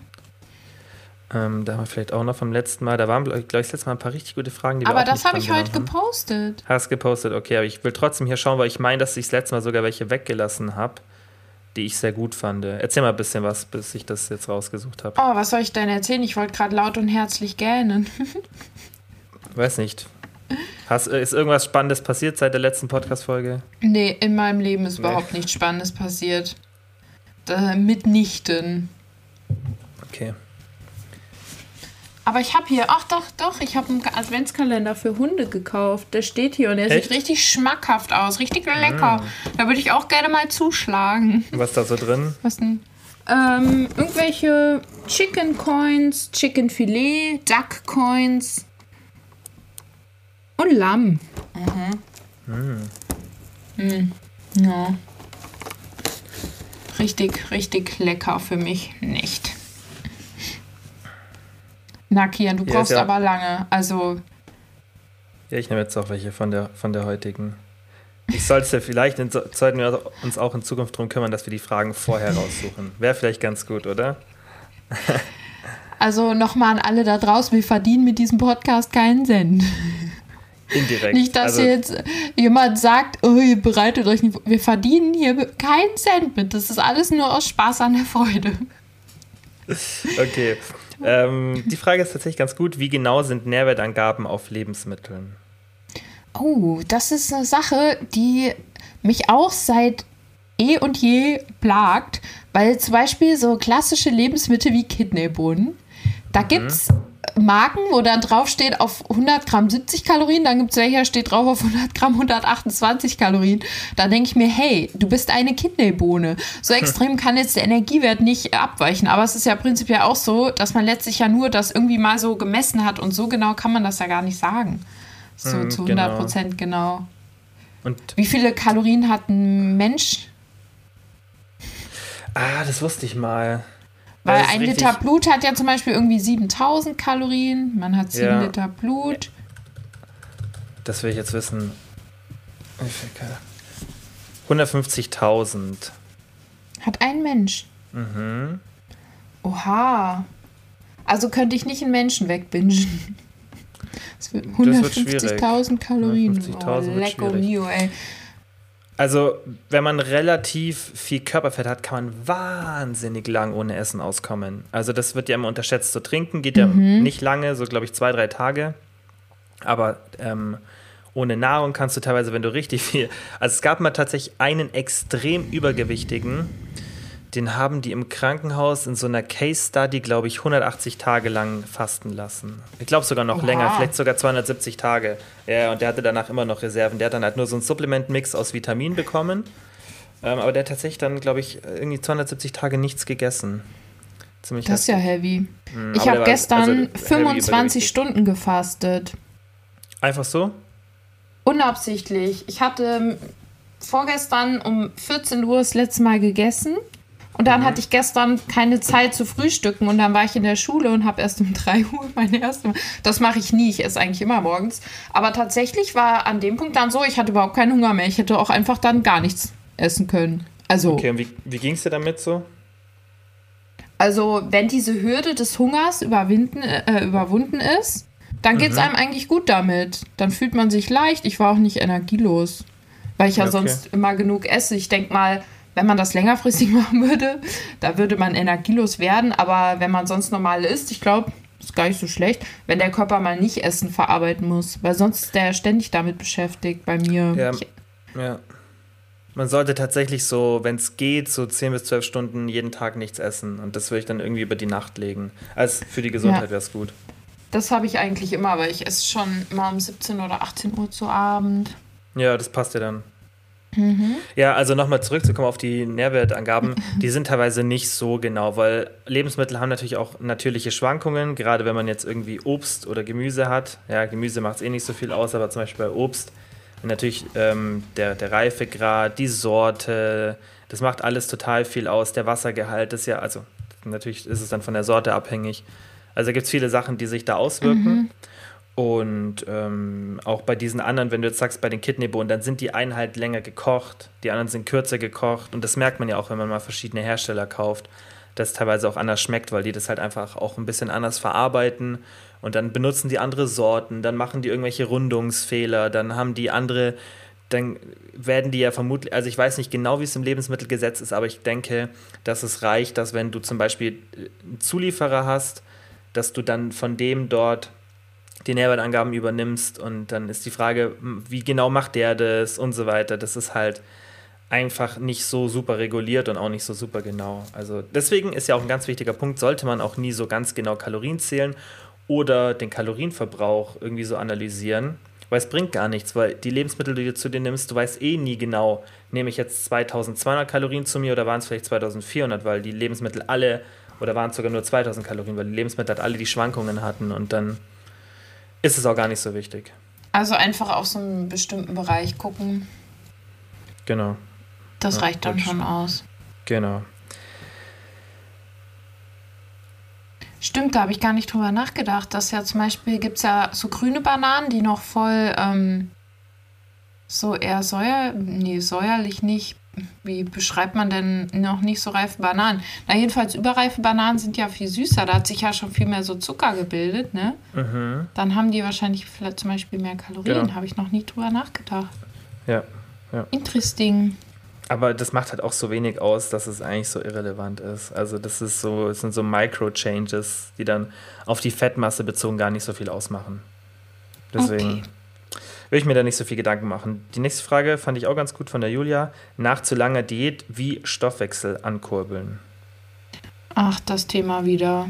Ähm, da haben wir vielleicht auch noch vom letzten Mal. Da waren, glaube ich, das letzte Mal ein paar richtig gute Fragen, die aber wir Aber das habe ich heute haben. gepostet. Hast gepostet, okay. Aber ich will trotzdem hier schauen, weil ich meine, dass ich das letzte Mal sogar welche weggelassen habe, die ich sehr gut fand. Erzähl mal ein bisschen was, bis ich das jetzt rausgesucht habe. Oh, was soll ich denn erzählen? Ich wollte gerade laut und herzlich gähnen. Weiß nicht. Hast, ist irgendwas Spannendes passiert seit der letzten Podcast-Folge? Nee, in meinem Leben ist nee. überhaupt nichts Spannendes passiert. Da, mitnichten. Okay. Aber ich habe hier, ach doch, doch, ich habe einen Adventskalender für Hunde gekauft. Der steht hier und der Echt? sieht richtig schmackhaft aus, richtig lecker. Mm. Da würde ich auch gerne mal zuschlagen. Was ist da so drin? Was denn? Ähm, irgendwelche Chicken Coins, Chicken Filet, Duck Coins und Lamm. Mhm. Mm. Mm. Ja. Richtig, richtig lecker für mich nicht. Na, Kian, du ja, brauchst ja. aber lange. Also. Ja, ich nehme jetzt auch welche von der, von der heutigen. Ich sollte vielleicht, sollten wir uns auch in Zukunft darum kümmern, dass wir die Fragen vorher raussuchen. Wäre vielleicht ganz gut, oder? also nochmal an alle da draußen, wir verdienen mit diesem Podcast keinen Cent. Indirekt. Nicht, dass also, jetzt jemand sagt, oh, ihr bereitet euch nicht. Wir verdienen hier keinen Cent mit. Das ist alles nur aus Spaß an der Freude. Okay. Ähm, die Frage ist tatsächlich ganz gut. Wie genau sind Nährwertangaben auf Lebensmitteln? Oh, das ist eine Sache, die mich auch seit eh und je plagt, weil zum Beispiel so klassische Lebensmittel wie Kidneybohnen, da mhm. gibt es Marken, wo dann drauf steht auf 100 Gramm 70 Kalorien, dann gibt es welcher, steht drauf auf 100 Gramm 128 Kalorien. Da denke ich mir, hey, du bist eine Kidneybohne. So extrem kann jetzt der Energiewert nicht abweichen. Aber es ist ja prinzipiell auch so, dass man letztlich ja nur das irgendwie mal so gemessen hat und so genau kann man das ja gar nicht sagen. So hm, zu 100 Prozent genau. genau. Und Wie viele Kalorien hat ein Mensch? Ah, das wusste ich mal. Weil ein Liter Blut hat ja zum Beispiel irgendwie 7000 Kalorien. Man hat 7 ja. Liter Blut. Das will ich jetzt wissen. 150.000. Hat ein Mensch. Mhm. Oha. Also könnte ich nicht einen Menschen wegbingen. 150.000 Kalorien. 150.000 oh, lecker mio, ey. Also, wenn man relativ viel Körperfett hat, kann man wahnsinnig lang ohne Essen auskommen. Also, das wird ja immer unterschätzt. So trinken geht ja mhm. nicht lange, so glaube ich zwei, drei Tage. Aber ähm, ohne Nahrung kannst du teilweise, wenn du richtig viel. Also, es gab mal tatsächlich einen extrem übergewichtigen den haben die im Krankenhaus in so einer Case Study, glaube ich, 180 Tage lang fasten lassen. Ich glaube sogar noch Oha. länger, vielleicht sogar 270 Tage. Ja, und der hatte danach immer noch Reserven. Der hat dann halt nur so einen Supplement-Mix aus Vitaminen bekommen. Ähm, aber der hat tatsächlich dann, glaube ich, irgendwie 270 Tage nichts gegessen. Ziemlich das ist ja heavy. Mhm, ich habe gestern also 25 Stunden gefastet. Einfach so? Unabsichtlich. Ich hatte vorgestern um 14 Uhr das letzte Mal gegessen und dann mhm. hatte ich gestern keine Zeit zu frühstücken und dann war ich in der Schule und habe erst um 3 Uhr meine erste. Das mache ich nie, ich esse eigentlich immer morgens. Aber tatsächlich war an dem Punkt dann so, ich hatte überhaupt keinen Hunger mehr. Ich hätte auch einfach dann gar nichts essen können. Also. Okay, und wie, wie ging es dir damit so? Also, wenn diese Hürde des Hungers überwinden, äh, überwunden ist, dann geht es mhm. einem eigentlich gut damit. Dann fühlt man sich leicht. Ich war auch nicht energielos, weil ich ja okay. sonst immer genug esse. Ich denke mal, wenn man das längerfristig machen würde, da würde man energielos werden. Aber wenn man sonst normal isst, ich glaube, ist gar nicht so schlecht, wenn der Körper mal nicht Essen verarbeiten muss, weil sonst ist der ständig damit beschäftigt bei mir. Ja, ja. Man sollte tatsächlich so, wenn es geht, so 10 bis 12 Stunden jeden Tag nichts essen. Und das würde ich dann irgendwie über die Nacht legen. Also für die Gesundheit ja. wäre es gut. Das habe ich eigentlich immer, aber ich esse schon mal um 17 oder 18 Uhr zu Abend. Ja, das passt ja dann. Mhm. Ja, also nochmal zurückzukommen auf die Nährwertangaben, die sind teilweise nicht so genau, weil Lebensmittel haben natürlich auch natürliche Schwankungen, gerade wenn man jetzt irgendwie Obst oder Gemüse hat. Ja, Gemüse macht es eh nicht so viel aus, aber zum Beispiel bei Obst natürlich ähm, der, der Reifegrad, die Sorte, das macht alles total viel aus. Der Wassergehalt ist ja, also natürlich ist es dann von der Sorte abhängig. Also gibt es viele Sachen, die sich da auswirken. Mhm. Und ähm, auch bei diesen anderen, wenn du jetzt sagst, bei den Kidneybohnen, dann sind die einen halt länger gekocht, die anderen sind kürzer gekocht. Und das merkt man ja auch, wenn man mal verschiedene Hersteller kauft, dass es teilweise auch anders schmeckt, weil die das halt einfach auch ein bisschen anders verarbeiten. Und dann benutzen die andere Sorten, dann machen die irgendwelche Rundungsfehler, dann haben die andere, dann werden die ja vermutlich, also ich weiß nicht genau, wie es im Lebensmittelgesetz ist, aber ich denke, dass es reicht, dass wenn du zum Beispiel einen Zulieferer hast, dass du dann von dem dort die Nährwertangaben übernimmst und dann ist die Frage, wie genau macht der das und so weiter. Das ist halt einfach nicht so super reguliert und auch nicht so super genau. Also deswegen ist ja auch ein ganz wichtiger Punkt, sollte man auch nie so ganz genau Kalorien zählen oder den Kalorienverbrauch irgendwie so analysieren, weil es bringt gar nichts, weil die Lebensmittel, die du zu dir nimmst, du weißt eh nie genau, nehme ich jetzt 2200 Kalorien zu mir oder waren es vielleicht 2400, weil die Lebensmittel alle oder waren es sogar nur 2000 Kalorien, weil die Lebensmittel halt alle die Schwankungen hatten und dann ist es auch gar nicht so wichtig. Also einfach auf so einen bestimmten Bereich gucken. Genau. Das ja, reicht dann schon aus. Genau. Stimmt, da habe ich gar nicht drüber nachgedacht. Dass ja zum Beispiel gibt es ja so grüne Bananen, die noch voll ähm, so eher säuer, nee, säuerlich nicht, wie beschreibt man denn noch nicht so reife Bananen? Na, jedenfalls überreife Bananen sind ja viel süßer. Da hat sich ja schon viel mehr so Zucker gebildet, ne? Mhm. Dann haben die wahrscheinlich vielleicht zum Beispiel mehr Kalorien. Genau. Habe ich noch nie drüber nachgedacht. Ja. ja. Interesting. Aber das macht halt auch so wenig aus, dass es eigentlich so irrelevant ist. Also das ist so, es sind so Micro-Changes, die dann auf die Fettmasse bezogen gar nicht so viel ausmachen. Deswegen. Okay will ich mir da nicht so viel Gedanken machen. Die nächste Frage fand ich auch ganz gut von der Julia. Nach zu langer Diät, wie Stoffwechsel ankurbeln? Ach, das Thema wieder.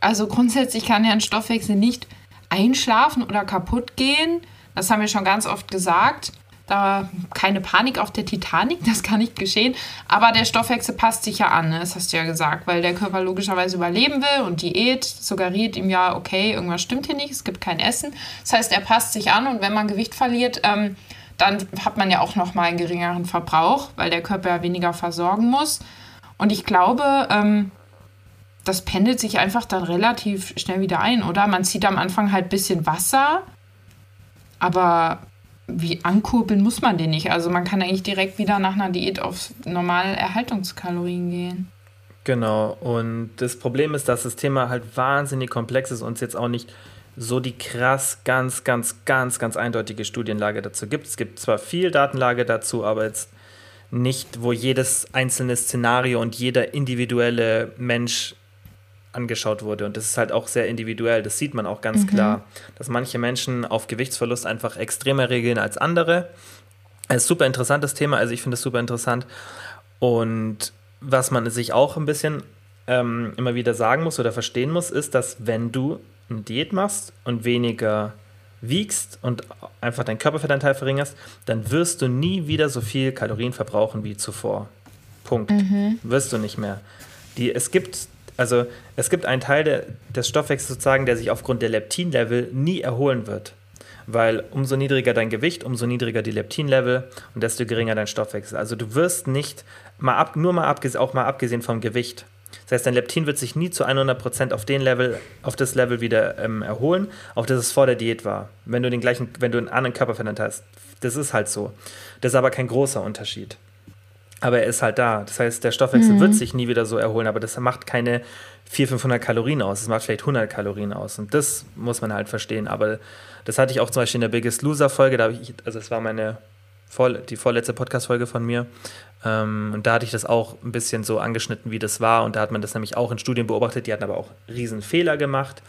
Also grundsätzlich kann ja ein Stoffwechsel nicht einschlafen oder kaputt gehen. Das haben wir schon ganz oft gesagt da keine Panik auf der Titanic, das kann nicht geschehen. Aber der Stoffwechsel passt sich ja an, ne? das hast du ja gesagt, weil der Körper logischerweise überleben will und Diät suggeriert ihm ja, okay, irgendwas stimmt hier nicht, es gibt kein Essen. Das heißt, er passt sich an und wenn man Gewicht verliert, ähm, dann hat man ja auch nochmal einen geringeren Verbrauch, weil der Körper ja weniger versorgen muss. Und ich glaube, ähm, das pendelt sich einfach dann relativ schnell wieder ein, oder? Man zieht am Anfang halt ein bisschen Wasser, aber wie ankurbeln muss man den nicht. Also man kann eigentlich direkt wieder nach einer Diät auf normale Erhaltungskalorien gehen. Genau, und das Problem ist, dass das Thema halt wahnsinnig komplex ist und es jetzt auch nicht so die krass, ganz, ganz, ganz, ganz eindeutige Studienlage dazu gibt. Es gibt zwar viel Datenlage dazu, aber jetzt nicht, wo jedes einzelne Szenario und jeder individuelle Mensch angeschaut wurde. Und das ist halt auch sehr individuell. Das sieht man auch ganz mhm. klar, dass manche Menschen auf Gewichtsverlust einfach extremer reagieren als andere. Ein super interessantes Thema, also ich finde es super interessant. Und was man sich auch ein bisschen ähm, immer wieder sagen muss oder verstehen muss, ist, dass wenn du eine Diät machst und weniger wiegst und einfach deinen Körperfettanteil verringerst, dann wirst du nie wieder so viel Kalorien verbrauchen wie zuvor. Punkt. Mhm. Wirst du nicht mehr. Die, es gibt also es gibt einen Teil der, des Stoffwechsels sozusagen, der sich aufgrund der Leptinlevel nie erholen wird. Weil umso niedriger dein Gewicht, umso niedriger die Leptinlevel und desto geringer dein Stoffwechsel. Also du wirst nicht, mal ab, nur mal abgesehen, auch mal abgesehen vom Gewicht. Das heißt, dein Leptin wird sich nie zu 100% auf den Level, auf das Level wieder ähm, erholen, auf das es vor der Diät war. Wenn du den gleichen, wenn du einen anderen Körperfettanteil hast. Das ist halt so. Das ist aber kein großer Unterschied. Aber er ist halt da. Das heißt, der Stoffwechsel mhm. wird sich nie wieder so erholen, aber das macht keine 400, 500 Kalorien aus. Es macht vielleicht 100 Kalorien aus. Und das muss man halt verstehen. Aber das hatte ich auch zum Beispiel in der Biggest Loser Folge. Da ich, also, es war meine die vorletzte Podcast-Folge von mir. Ähm, und da hatte ich das auch ein bisschen so angeschnitten, wie das war. Und da hat man das nämlich auch in Studien beobachtet. Die hatten aber auch riesen Fehler gemacht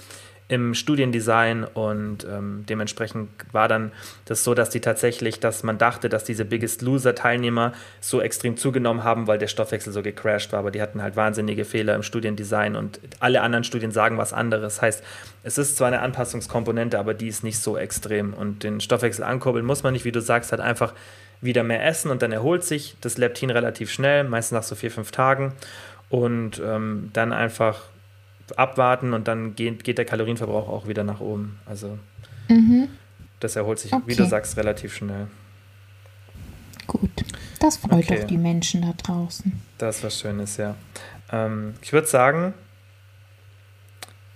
im Studiendesign und ähm, dementsprechend war dann das so, dass die tatsächlich, dass man dachte, dass diese Biggest Loser Teilnehmer so extrem zugenommen haben, weil der Stoffwechsel so gecrashed war, aber die hatten halt wahnsinnige Fehler im Studiendesign und alle anderen Studien sagen was anderes. Heißt, es ist zwar eine Anpassungskomponente, aber die ist nicht so extrem. Und den Stoffwechsel ankurbeln muss man nicht, wie du sagst, halt einfach wieder mehr essen und dann erholt sich das Leptin relativ schnell, meistens nach so vier, fünf Tagen. Und ähm, dann einfach abwarten und dann geht, geht der Kalorienverbrauch auch wieder nach oben. Also mhm. das erholt sich, okay. wie du sagst, relativ schnell. Gut. Das freut okay. doch die Menschen da draußen. Das ist was Schönes, ja. Ähm, ich würde sagen,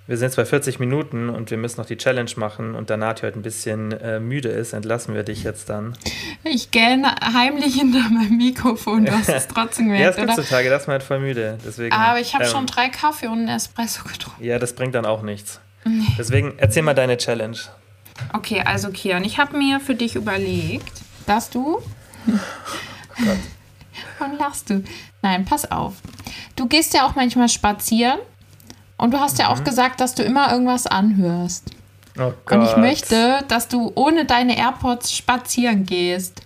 wir sind jetzt bei 40 Minuten und wir müssen noch die Challenge machen und da Nati heute ein bisschen äh, müde ist, entlassen wir dich jetzt dann. Ich gähne heimlich hinter meinem Mikrofon, du hast es trotzdem gemerkt, Ja, es gibt so Tage, da ist man halt voll müde. Deswegen, Aber ich habe ähm, schon drei Kaffee und einen Espresso getrunken. Ja, das bringt dann auch nichts. Nee. Deswegen erzähl mal deine Challenge. Okay, also Kian, ich habe mir für dich überlegt, dass du... Oh Gott. Warum lachst du? Nein, pass auf. Du gehst ja auch manchmal spazieren und du hast ja auch mhm. gesagt, dass du immer irgendwas anhörst. Oh Gott. Und ich möchte, dass du ohne deine AirPods spazieren gehst.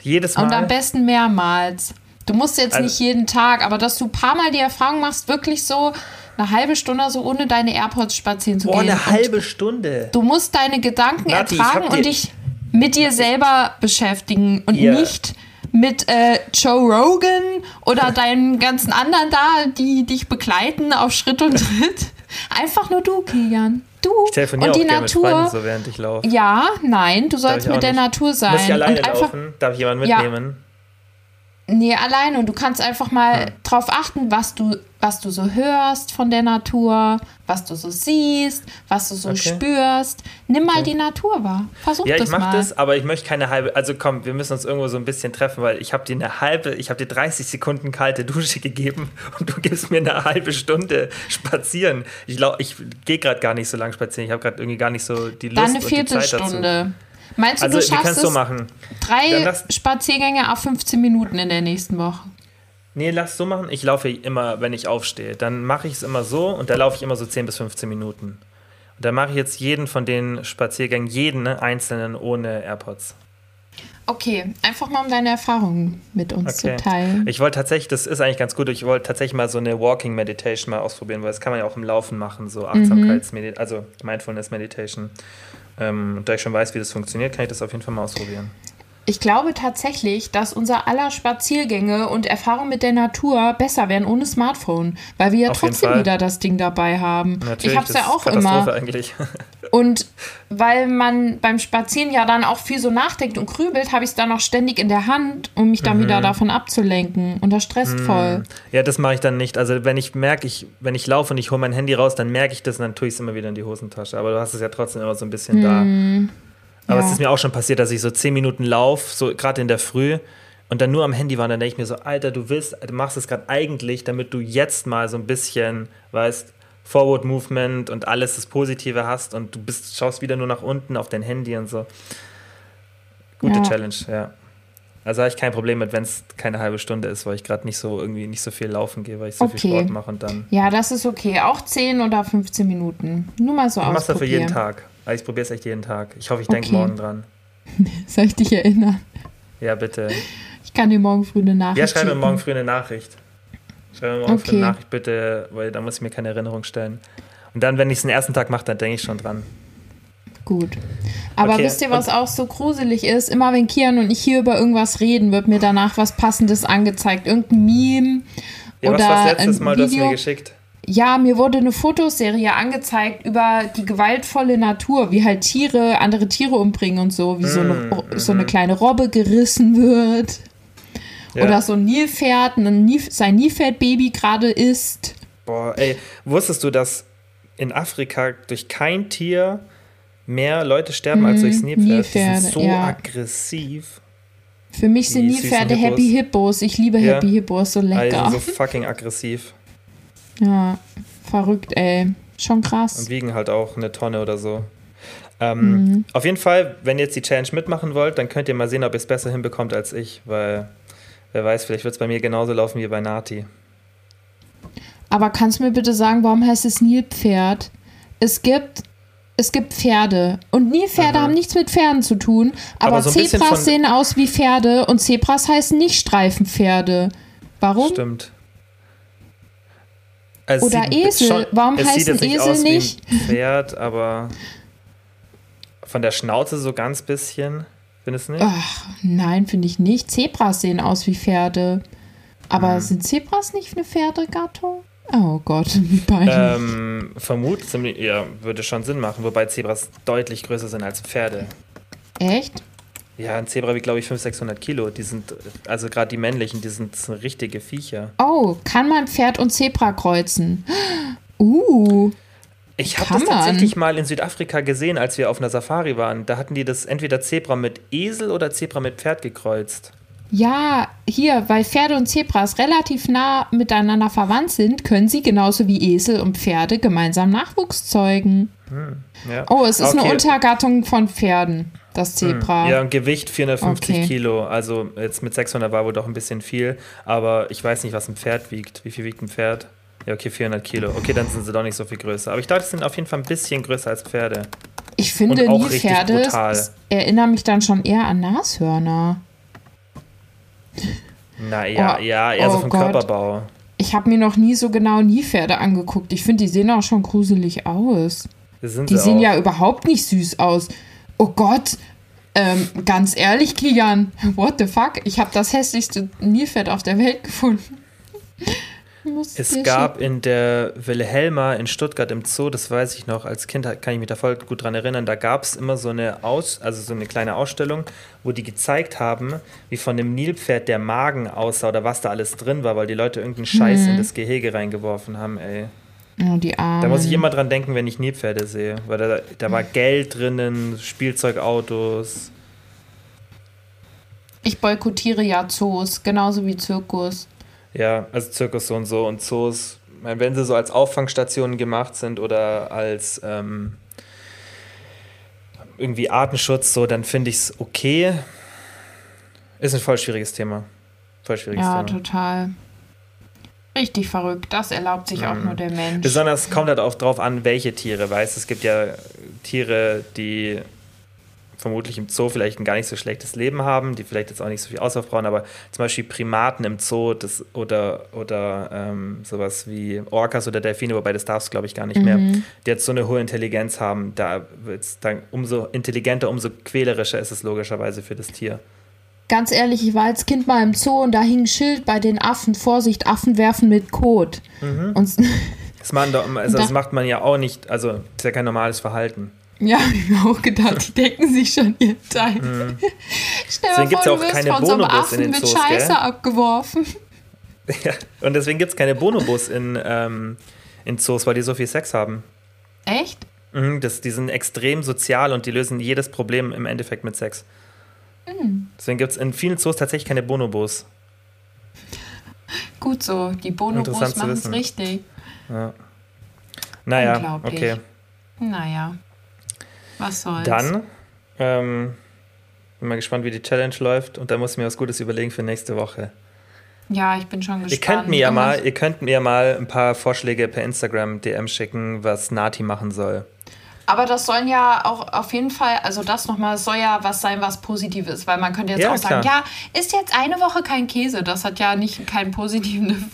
Jedes Mal. Und am besten mehrmals. Du musst jetzt also, nicht jeden Tag, aber dass du ein paar Mal die Erfahrung machst, wirklich so eine halbe Stunde so ohne deine AirPods spazieren zu Boah, gehen. eine halbe Stunde. Du musst deine Gedanken Nati, ertragen und dich mit dir selber beschäftigen und yeah. nicht mit äh, Joe Rogan oder deinen ganzen anderen da, die dich begleiten auf Schritt und Tritt. Einfach nur du, Kilian. Du ich und die Natur. Freunden, so während ich laufe. Ja, nein, du sollst mit der nicht. Natur sein. Muss ich alleine und einfach, laufen? Darf ich jemanden mitnehmen? Ja, Nee, alleine. Und du kannst einfach mal hm. drauf achten, was du, was du so hörst von der Natur, was du so siehst, was du so okay. spürst. Nimm mal okay. die Natur wahr. Versuch ja, das mal. Ja, ich mach das, aber ich möchte keine halbe. Also komm, wir müssen uns irgendwo so ein bisschen treffen, weil ich habe dir eine halbe, ich habe dir 30 Sekunden kalte Dusche gegeben und du gibst mir eine halbe Stunde spazieren. Ich, ich gehe gerade gar nicht so lang spazieren. Ich habe gerade irgendwie gar nicht so die Lust Dann eine vierte und die Zeit. Dazu. Meinst du, also, du schaffst es so machen. drei Spaziergänge auf 15 Minuten in der nächsten Woche? Nee, lass so machen. Ich laufe immer, wenn ich aufstehe. Dann mache ich es immer so und da laufe ich immer so 10 bis 15 Minuten. Und dann mache ich jetzt jeden von den Spaziergängen, jeden ne, einzelnen ohne AirPods. Okay, einfach mal um deine Erfahrungen mit uns okay. zu teilen. Ich wollte tatsächlich, das ist eigentlich ganz gut, ich wollte tatsächlich mal so eine Walking Meditation mal ausprobieren, weil das kann man ja auch im Laufen machen, so Achtsamkeitsmeditation, mhm. also Mindfulness Meditation. Ähm, da ich schon weiß, wie das funktioniert, kann ich das auf jeden Fall mal ausprobieren. Ich glaube tatsächlich, dass unser aller Spaziergänge und Erfahrung mit der Natur besser werden ohne Smartphone, weil wir ja Auf trotzdem wieder das Ding dabei haben. Natürlich, ich habe es ja auch immer. Eigentlich. Und weil man beim Spazieren ja dann auch viel so nachdenkt und grübelt, habe ich es dann auch ständig in der Hand, um mich dann mhm. wieder davon abzulenken. Und das stresst mhm. voll. Ja, das mache ich dann nicht. Also wenn ich merke, ich, wenn ich laufe und ich hole mein Handy raus, dann merke ich das und dann tue ich es immer wieder in die Hosentasche. Aber du hast es ja trotzdem immer so ein bisschen mhm. da. Aber ja. es ist mir auch schon passiert, dass ich so zehn Minuten laufe, so gerade in der Früh, und dann nur am Handy war. Und dann denke ich mir so, Alter, du willst, du machst es gerade eigentlich, damit du jetzt mal so ein bisschen, weißt, Forward Movement und alles das Positive hast und du bist, schaust wieder nur nach unten auf dein Handy und so. Gute ja. Challenge, ja. Also habe ich kein Problem mit, wenn es keine halbe Stunde ist, weil ich gerade nicht so irgendwie nicht so viel laufen gehe, weil ich so okay. viel Sport mache und dann. Ja, das ist okay. Auch 10 oder 15 Minuten. Nur mal so aus. Du machst das für jeden Tag. Also ich probiere es echt jeden Tag. Ich hoffe, ich denke okay. morgen dran. Soll ich dich erinnern? Ja, bitte. Ich kann dir morgen früh eine Nachricht Ja, schreib mir morgen früh eine Nachricht. Schreib mir morgen okay. früh eine Nachricht, bitte, weil da muss ich mir keine Erinnerung stellen. Und dann, wenn ich es den ersten Tag mache, dann denke ich schon dran. Gut. Aber okay. wisst ihr, was auch so gruselig ist? Immer wenn Kian und ich hier über irgendwas reden, wird mir danach was Passendes angezeigt. Irgendein Meme ja, oder was war das letztes Mal, Video. du hast mir geschickt? Ja, mir wurde eine Fotoserie angezeigt über die gewaltvolle Natur, wie halt Tiere andere Tiere umbringen und so, wie so, eine, mm, so eine mm. kleine Robbe gerissen wird. Ja. Oder so ein Nilpferd, ein Nil, sein Nilpferdbaby gerade isst. Boah, ey, wusstest du, dass in Afrika durch kein Tier mehr Leute sterben mm, als durchs Nilpferd? Nilpferde, die sind so ja. aggressiv. Für mich sind Nilpferde Happy Hippos. Ich liebe ja. Happy Hippos, so lecker. Also so fucking aggressiv. Ja, verrückt, ey. Schon krass. Und wiegen halt auch eine Tonne oder so. Ähm, mhm. Auf jeden Fall, wenn ihr jetzt die Challenge mitmachen wollt, dann könnt ihr mal sehen, ob ihr es besser hinbekommt als ich, weil wer weiß, vielleicht wird es bei mir genauso laufen wie bei Nati. Aber kannst du mir bitte sagen, warum heißt es Nilpferd? Es gibt, es gibt Pferde und Nilpferde mhm. haben nichts mit Pferden zu tun, aber, aber so Zebras sehen aus wie Pferde und Zebras heißen nicht Streifenpferde. Warum? Stimmt. Also Oder Esel. Schon, Warum heißen nicht Esel nicht? Wie ein Pferd, aber von der Schnauze so ganz bisschen. Findest du nicht? Ach, nein, finde ich nicht. Zebras sehen aus wie Pferde. Aber hm. sind Zebras nicht eine Pferdegattung? Oh Gott, wie peinlich. Ähm, vermutlich, ja, würde schon Sinn machen, wobei Zebras deutlich größer sind als Pferde. Echt? Ja, ein Zebra wiegt, glaube ich, 500, 600 Kilo. Die sind, also gerade die männlichen, die sind, richtige Viecher. Oh, kann man Pferd und Zebra kreuzen? Uh. Ich habe das tatsächlich mal in Südafrika gesehen, als wir auf einer Safari waren. Da hatten die das entweder Zebra mit Esel oder Zebra mit Pferd gekreuzt. Ja, hier, weil Pferde und Zebras relativ nah miteinander verwandt sind, können sie genauso wie Esel und Pferde gemeinsam Nachwuchs zeugen. Hm, ja. Oh, es ist okay. eine Untergattung von Pferden, das Zebra. Hm, ja, Gewicht 450 okay. Kilo. Also jetzt mit 600 war wohl doch ein bisschen viel. Aber ich weiß nicht, was ein Pferd wiegt. Wie viel wiegt ein Pferd? Ja, okay, 400 Kilo. Okay, dann sind sie doch nicht so viel größer. Aber ich dachte, sie sind auf jeden Fall ein bisschen größer als Pferde. Ich finde, Nilpferde erinnern mich dann schon eher an Nashörner. Naja, oh, ja, eher oh so vom Gott. Körperbau. Ich habe mir noch nie so genau Nilpferde angeguckt. Ich finde, die sehen auch schon gruselig aus. die sie sehen ja überhaupt nicht süß aus. Oh Gott, ähm, ganz ehrlich, Kian, what the fuck? Ich habe das hässlichste Nilpferd auf der Welt gefunden. Es gab in der Wilhelma in Stuttgart im Zoo, das weiß ich noch, als Kind kann ich mich da voll gut dran erinnern, da gab es immer so eine Aus, also so eine kleine Ausstellung, wo die gezeigt haben, wie von dem Nilpferd der Magen aussah oder was da alles drin war, weil die Leute irgendeinen Scheiß mhm. in das Gehege reingeworfen haben, ey. Oh, die Armen. Da muss ich immer dran denken, wenn ich Nilpferde sehe, weil da, da war Geld drinnen, Spielzeugautos. Ich boykottiere ja Zoos, genauso wie Zirkus. Ja, also Zirkus so und so und Zoos, wenn sie so als Auffangstationen gemacht sind oder als ähm, irgendwie Artenschutz, so, dann finde ich es okay. Ist ein voll schwieriges Thema. Voll schwieriges ja, Thema. total. Richtig verrückt. Das erlaubt sich mhm. auch nur der Mensch. Besonders kommt halt auch drauf an, welche Tiere. Weißt es gibt ja Tiere, die vermutlich im Zoo vielleicht ein gar nicht so schlechtes Leben haben, die vielleicht jetzt auch nicht so viel Auslauf brauchen, aber zum Beispiel Primaten im Zoo das, oder, oder ähm, sowas wie Orcas oder Delfine, wobei das darfst du, glaube ich, gar nicht mhm. mehr, die jetzt so eine hohe Intelligenz haben, da wird es dann umso intelligenter, umso quälerischer ist es logischerweise für das Tier. Ganz ehrlich, ich war als Kind mal im Zoo und da hing ein Schild bei den Affen, Vorsicht, Affen werfen mit Kot. Mhm. Und das, man, also das macht man ja auch nicht, also das ist ja kein normales Verhalten. Ja, habe ich mir auch gedacht, die decken sich schon ihren Teil. Mhm. Stell dir vor, du wirst keine von so einem Affen in den mit Scheiße gell? abgeworfen. Ja, und deswegen gibt es keine Bonobus in, ähm, in Zoos, weil die so viel Sex haben. Echt? Mhm, das, die sind extrem sozial und die lösen jedes Problem im Endeffekt mit Sex. Mhm. Deswegen gibt es in vielen Zoos tatsächlich keine Bonobos. Gut so, die Bonobos machen es richtig. Ja. Naja, okay. Naja. Was soll's. Dann ähm, bin mal gespannt, wie die Challenge läuft und dann muss ich mir was Gutes überlegen für nächste Woche. Ja, ich bin schon gespannt. Ihr könnt mir ja mal, ihr könnt mir mal ein paar Vorschläge per Instagram DM schicken, was Nati machen soll. Aber das sollen ja auch auf jeden Fall, also das nochmal, soll ja was sein, was positiv ist, weil man könnte jetzt ja, auch sagen, klar. ja, ist jetzt eine Woche kein Käse, das hat ja nicht keinen positiven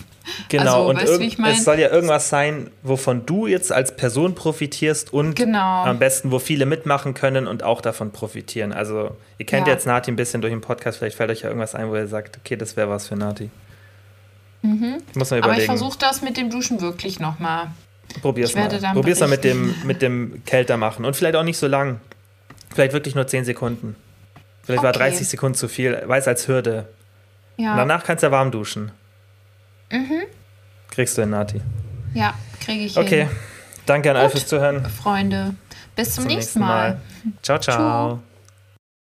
Genau, also, und weißt, ich mein? es soll ja irgendwas sein, wovon du jetzt als Person profitierst und genau. am besten, wo viele mitmachen können und auch davon profitieren. Also, ihr kennt ja. jetzt Nati ein bisschen durch den Podcast, vielleicht fällt euch ja irgendwas ein, wo ihr sagt, okay, das wäre was für Nati. Mhm. Muss man überlegen. Aber ich versuche das mit dem Duschen wirklich nochmal. Probier's mal. Probier's mal mit dem, mit dem Kälter machen. Und vielleicht auch nicht so lang. Vielleicht wirklich nur 10 Sekunden. Vielleicht okay. war 30 Sekunden zu viel, weiß als Hürde. Ja. Und danach kannst du ja warm duschen. Mhm. Kriegst du den Nati? Ja, kriege ich Okay, hin. danke an alle fürs Zuhören. Freunde, bis zum, zum nächsten Mal. Mal. Ciao, ciao. ciao.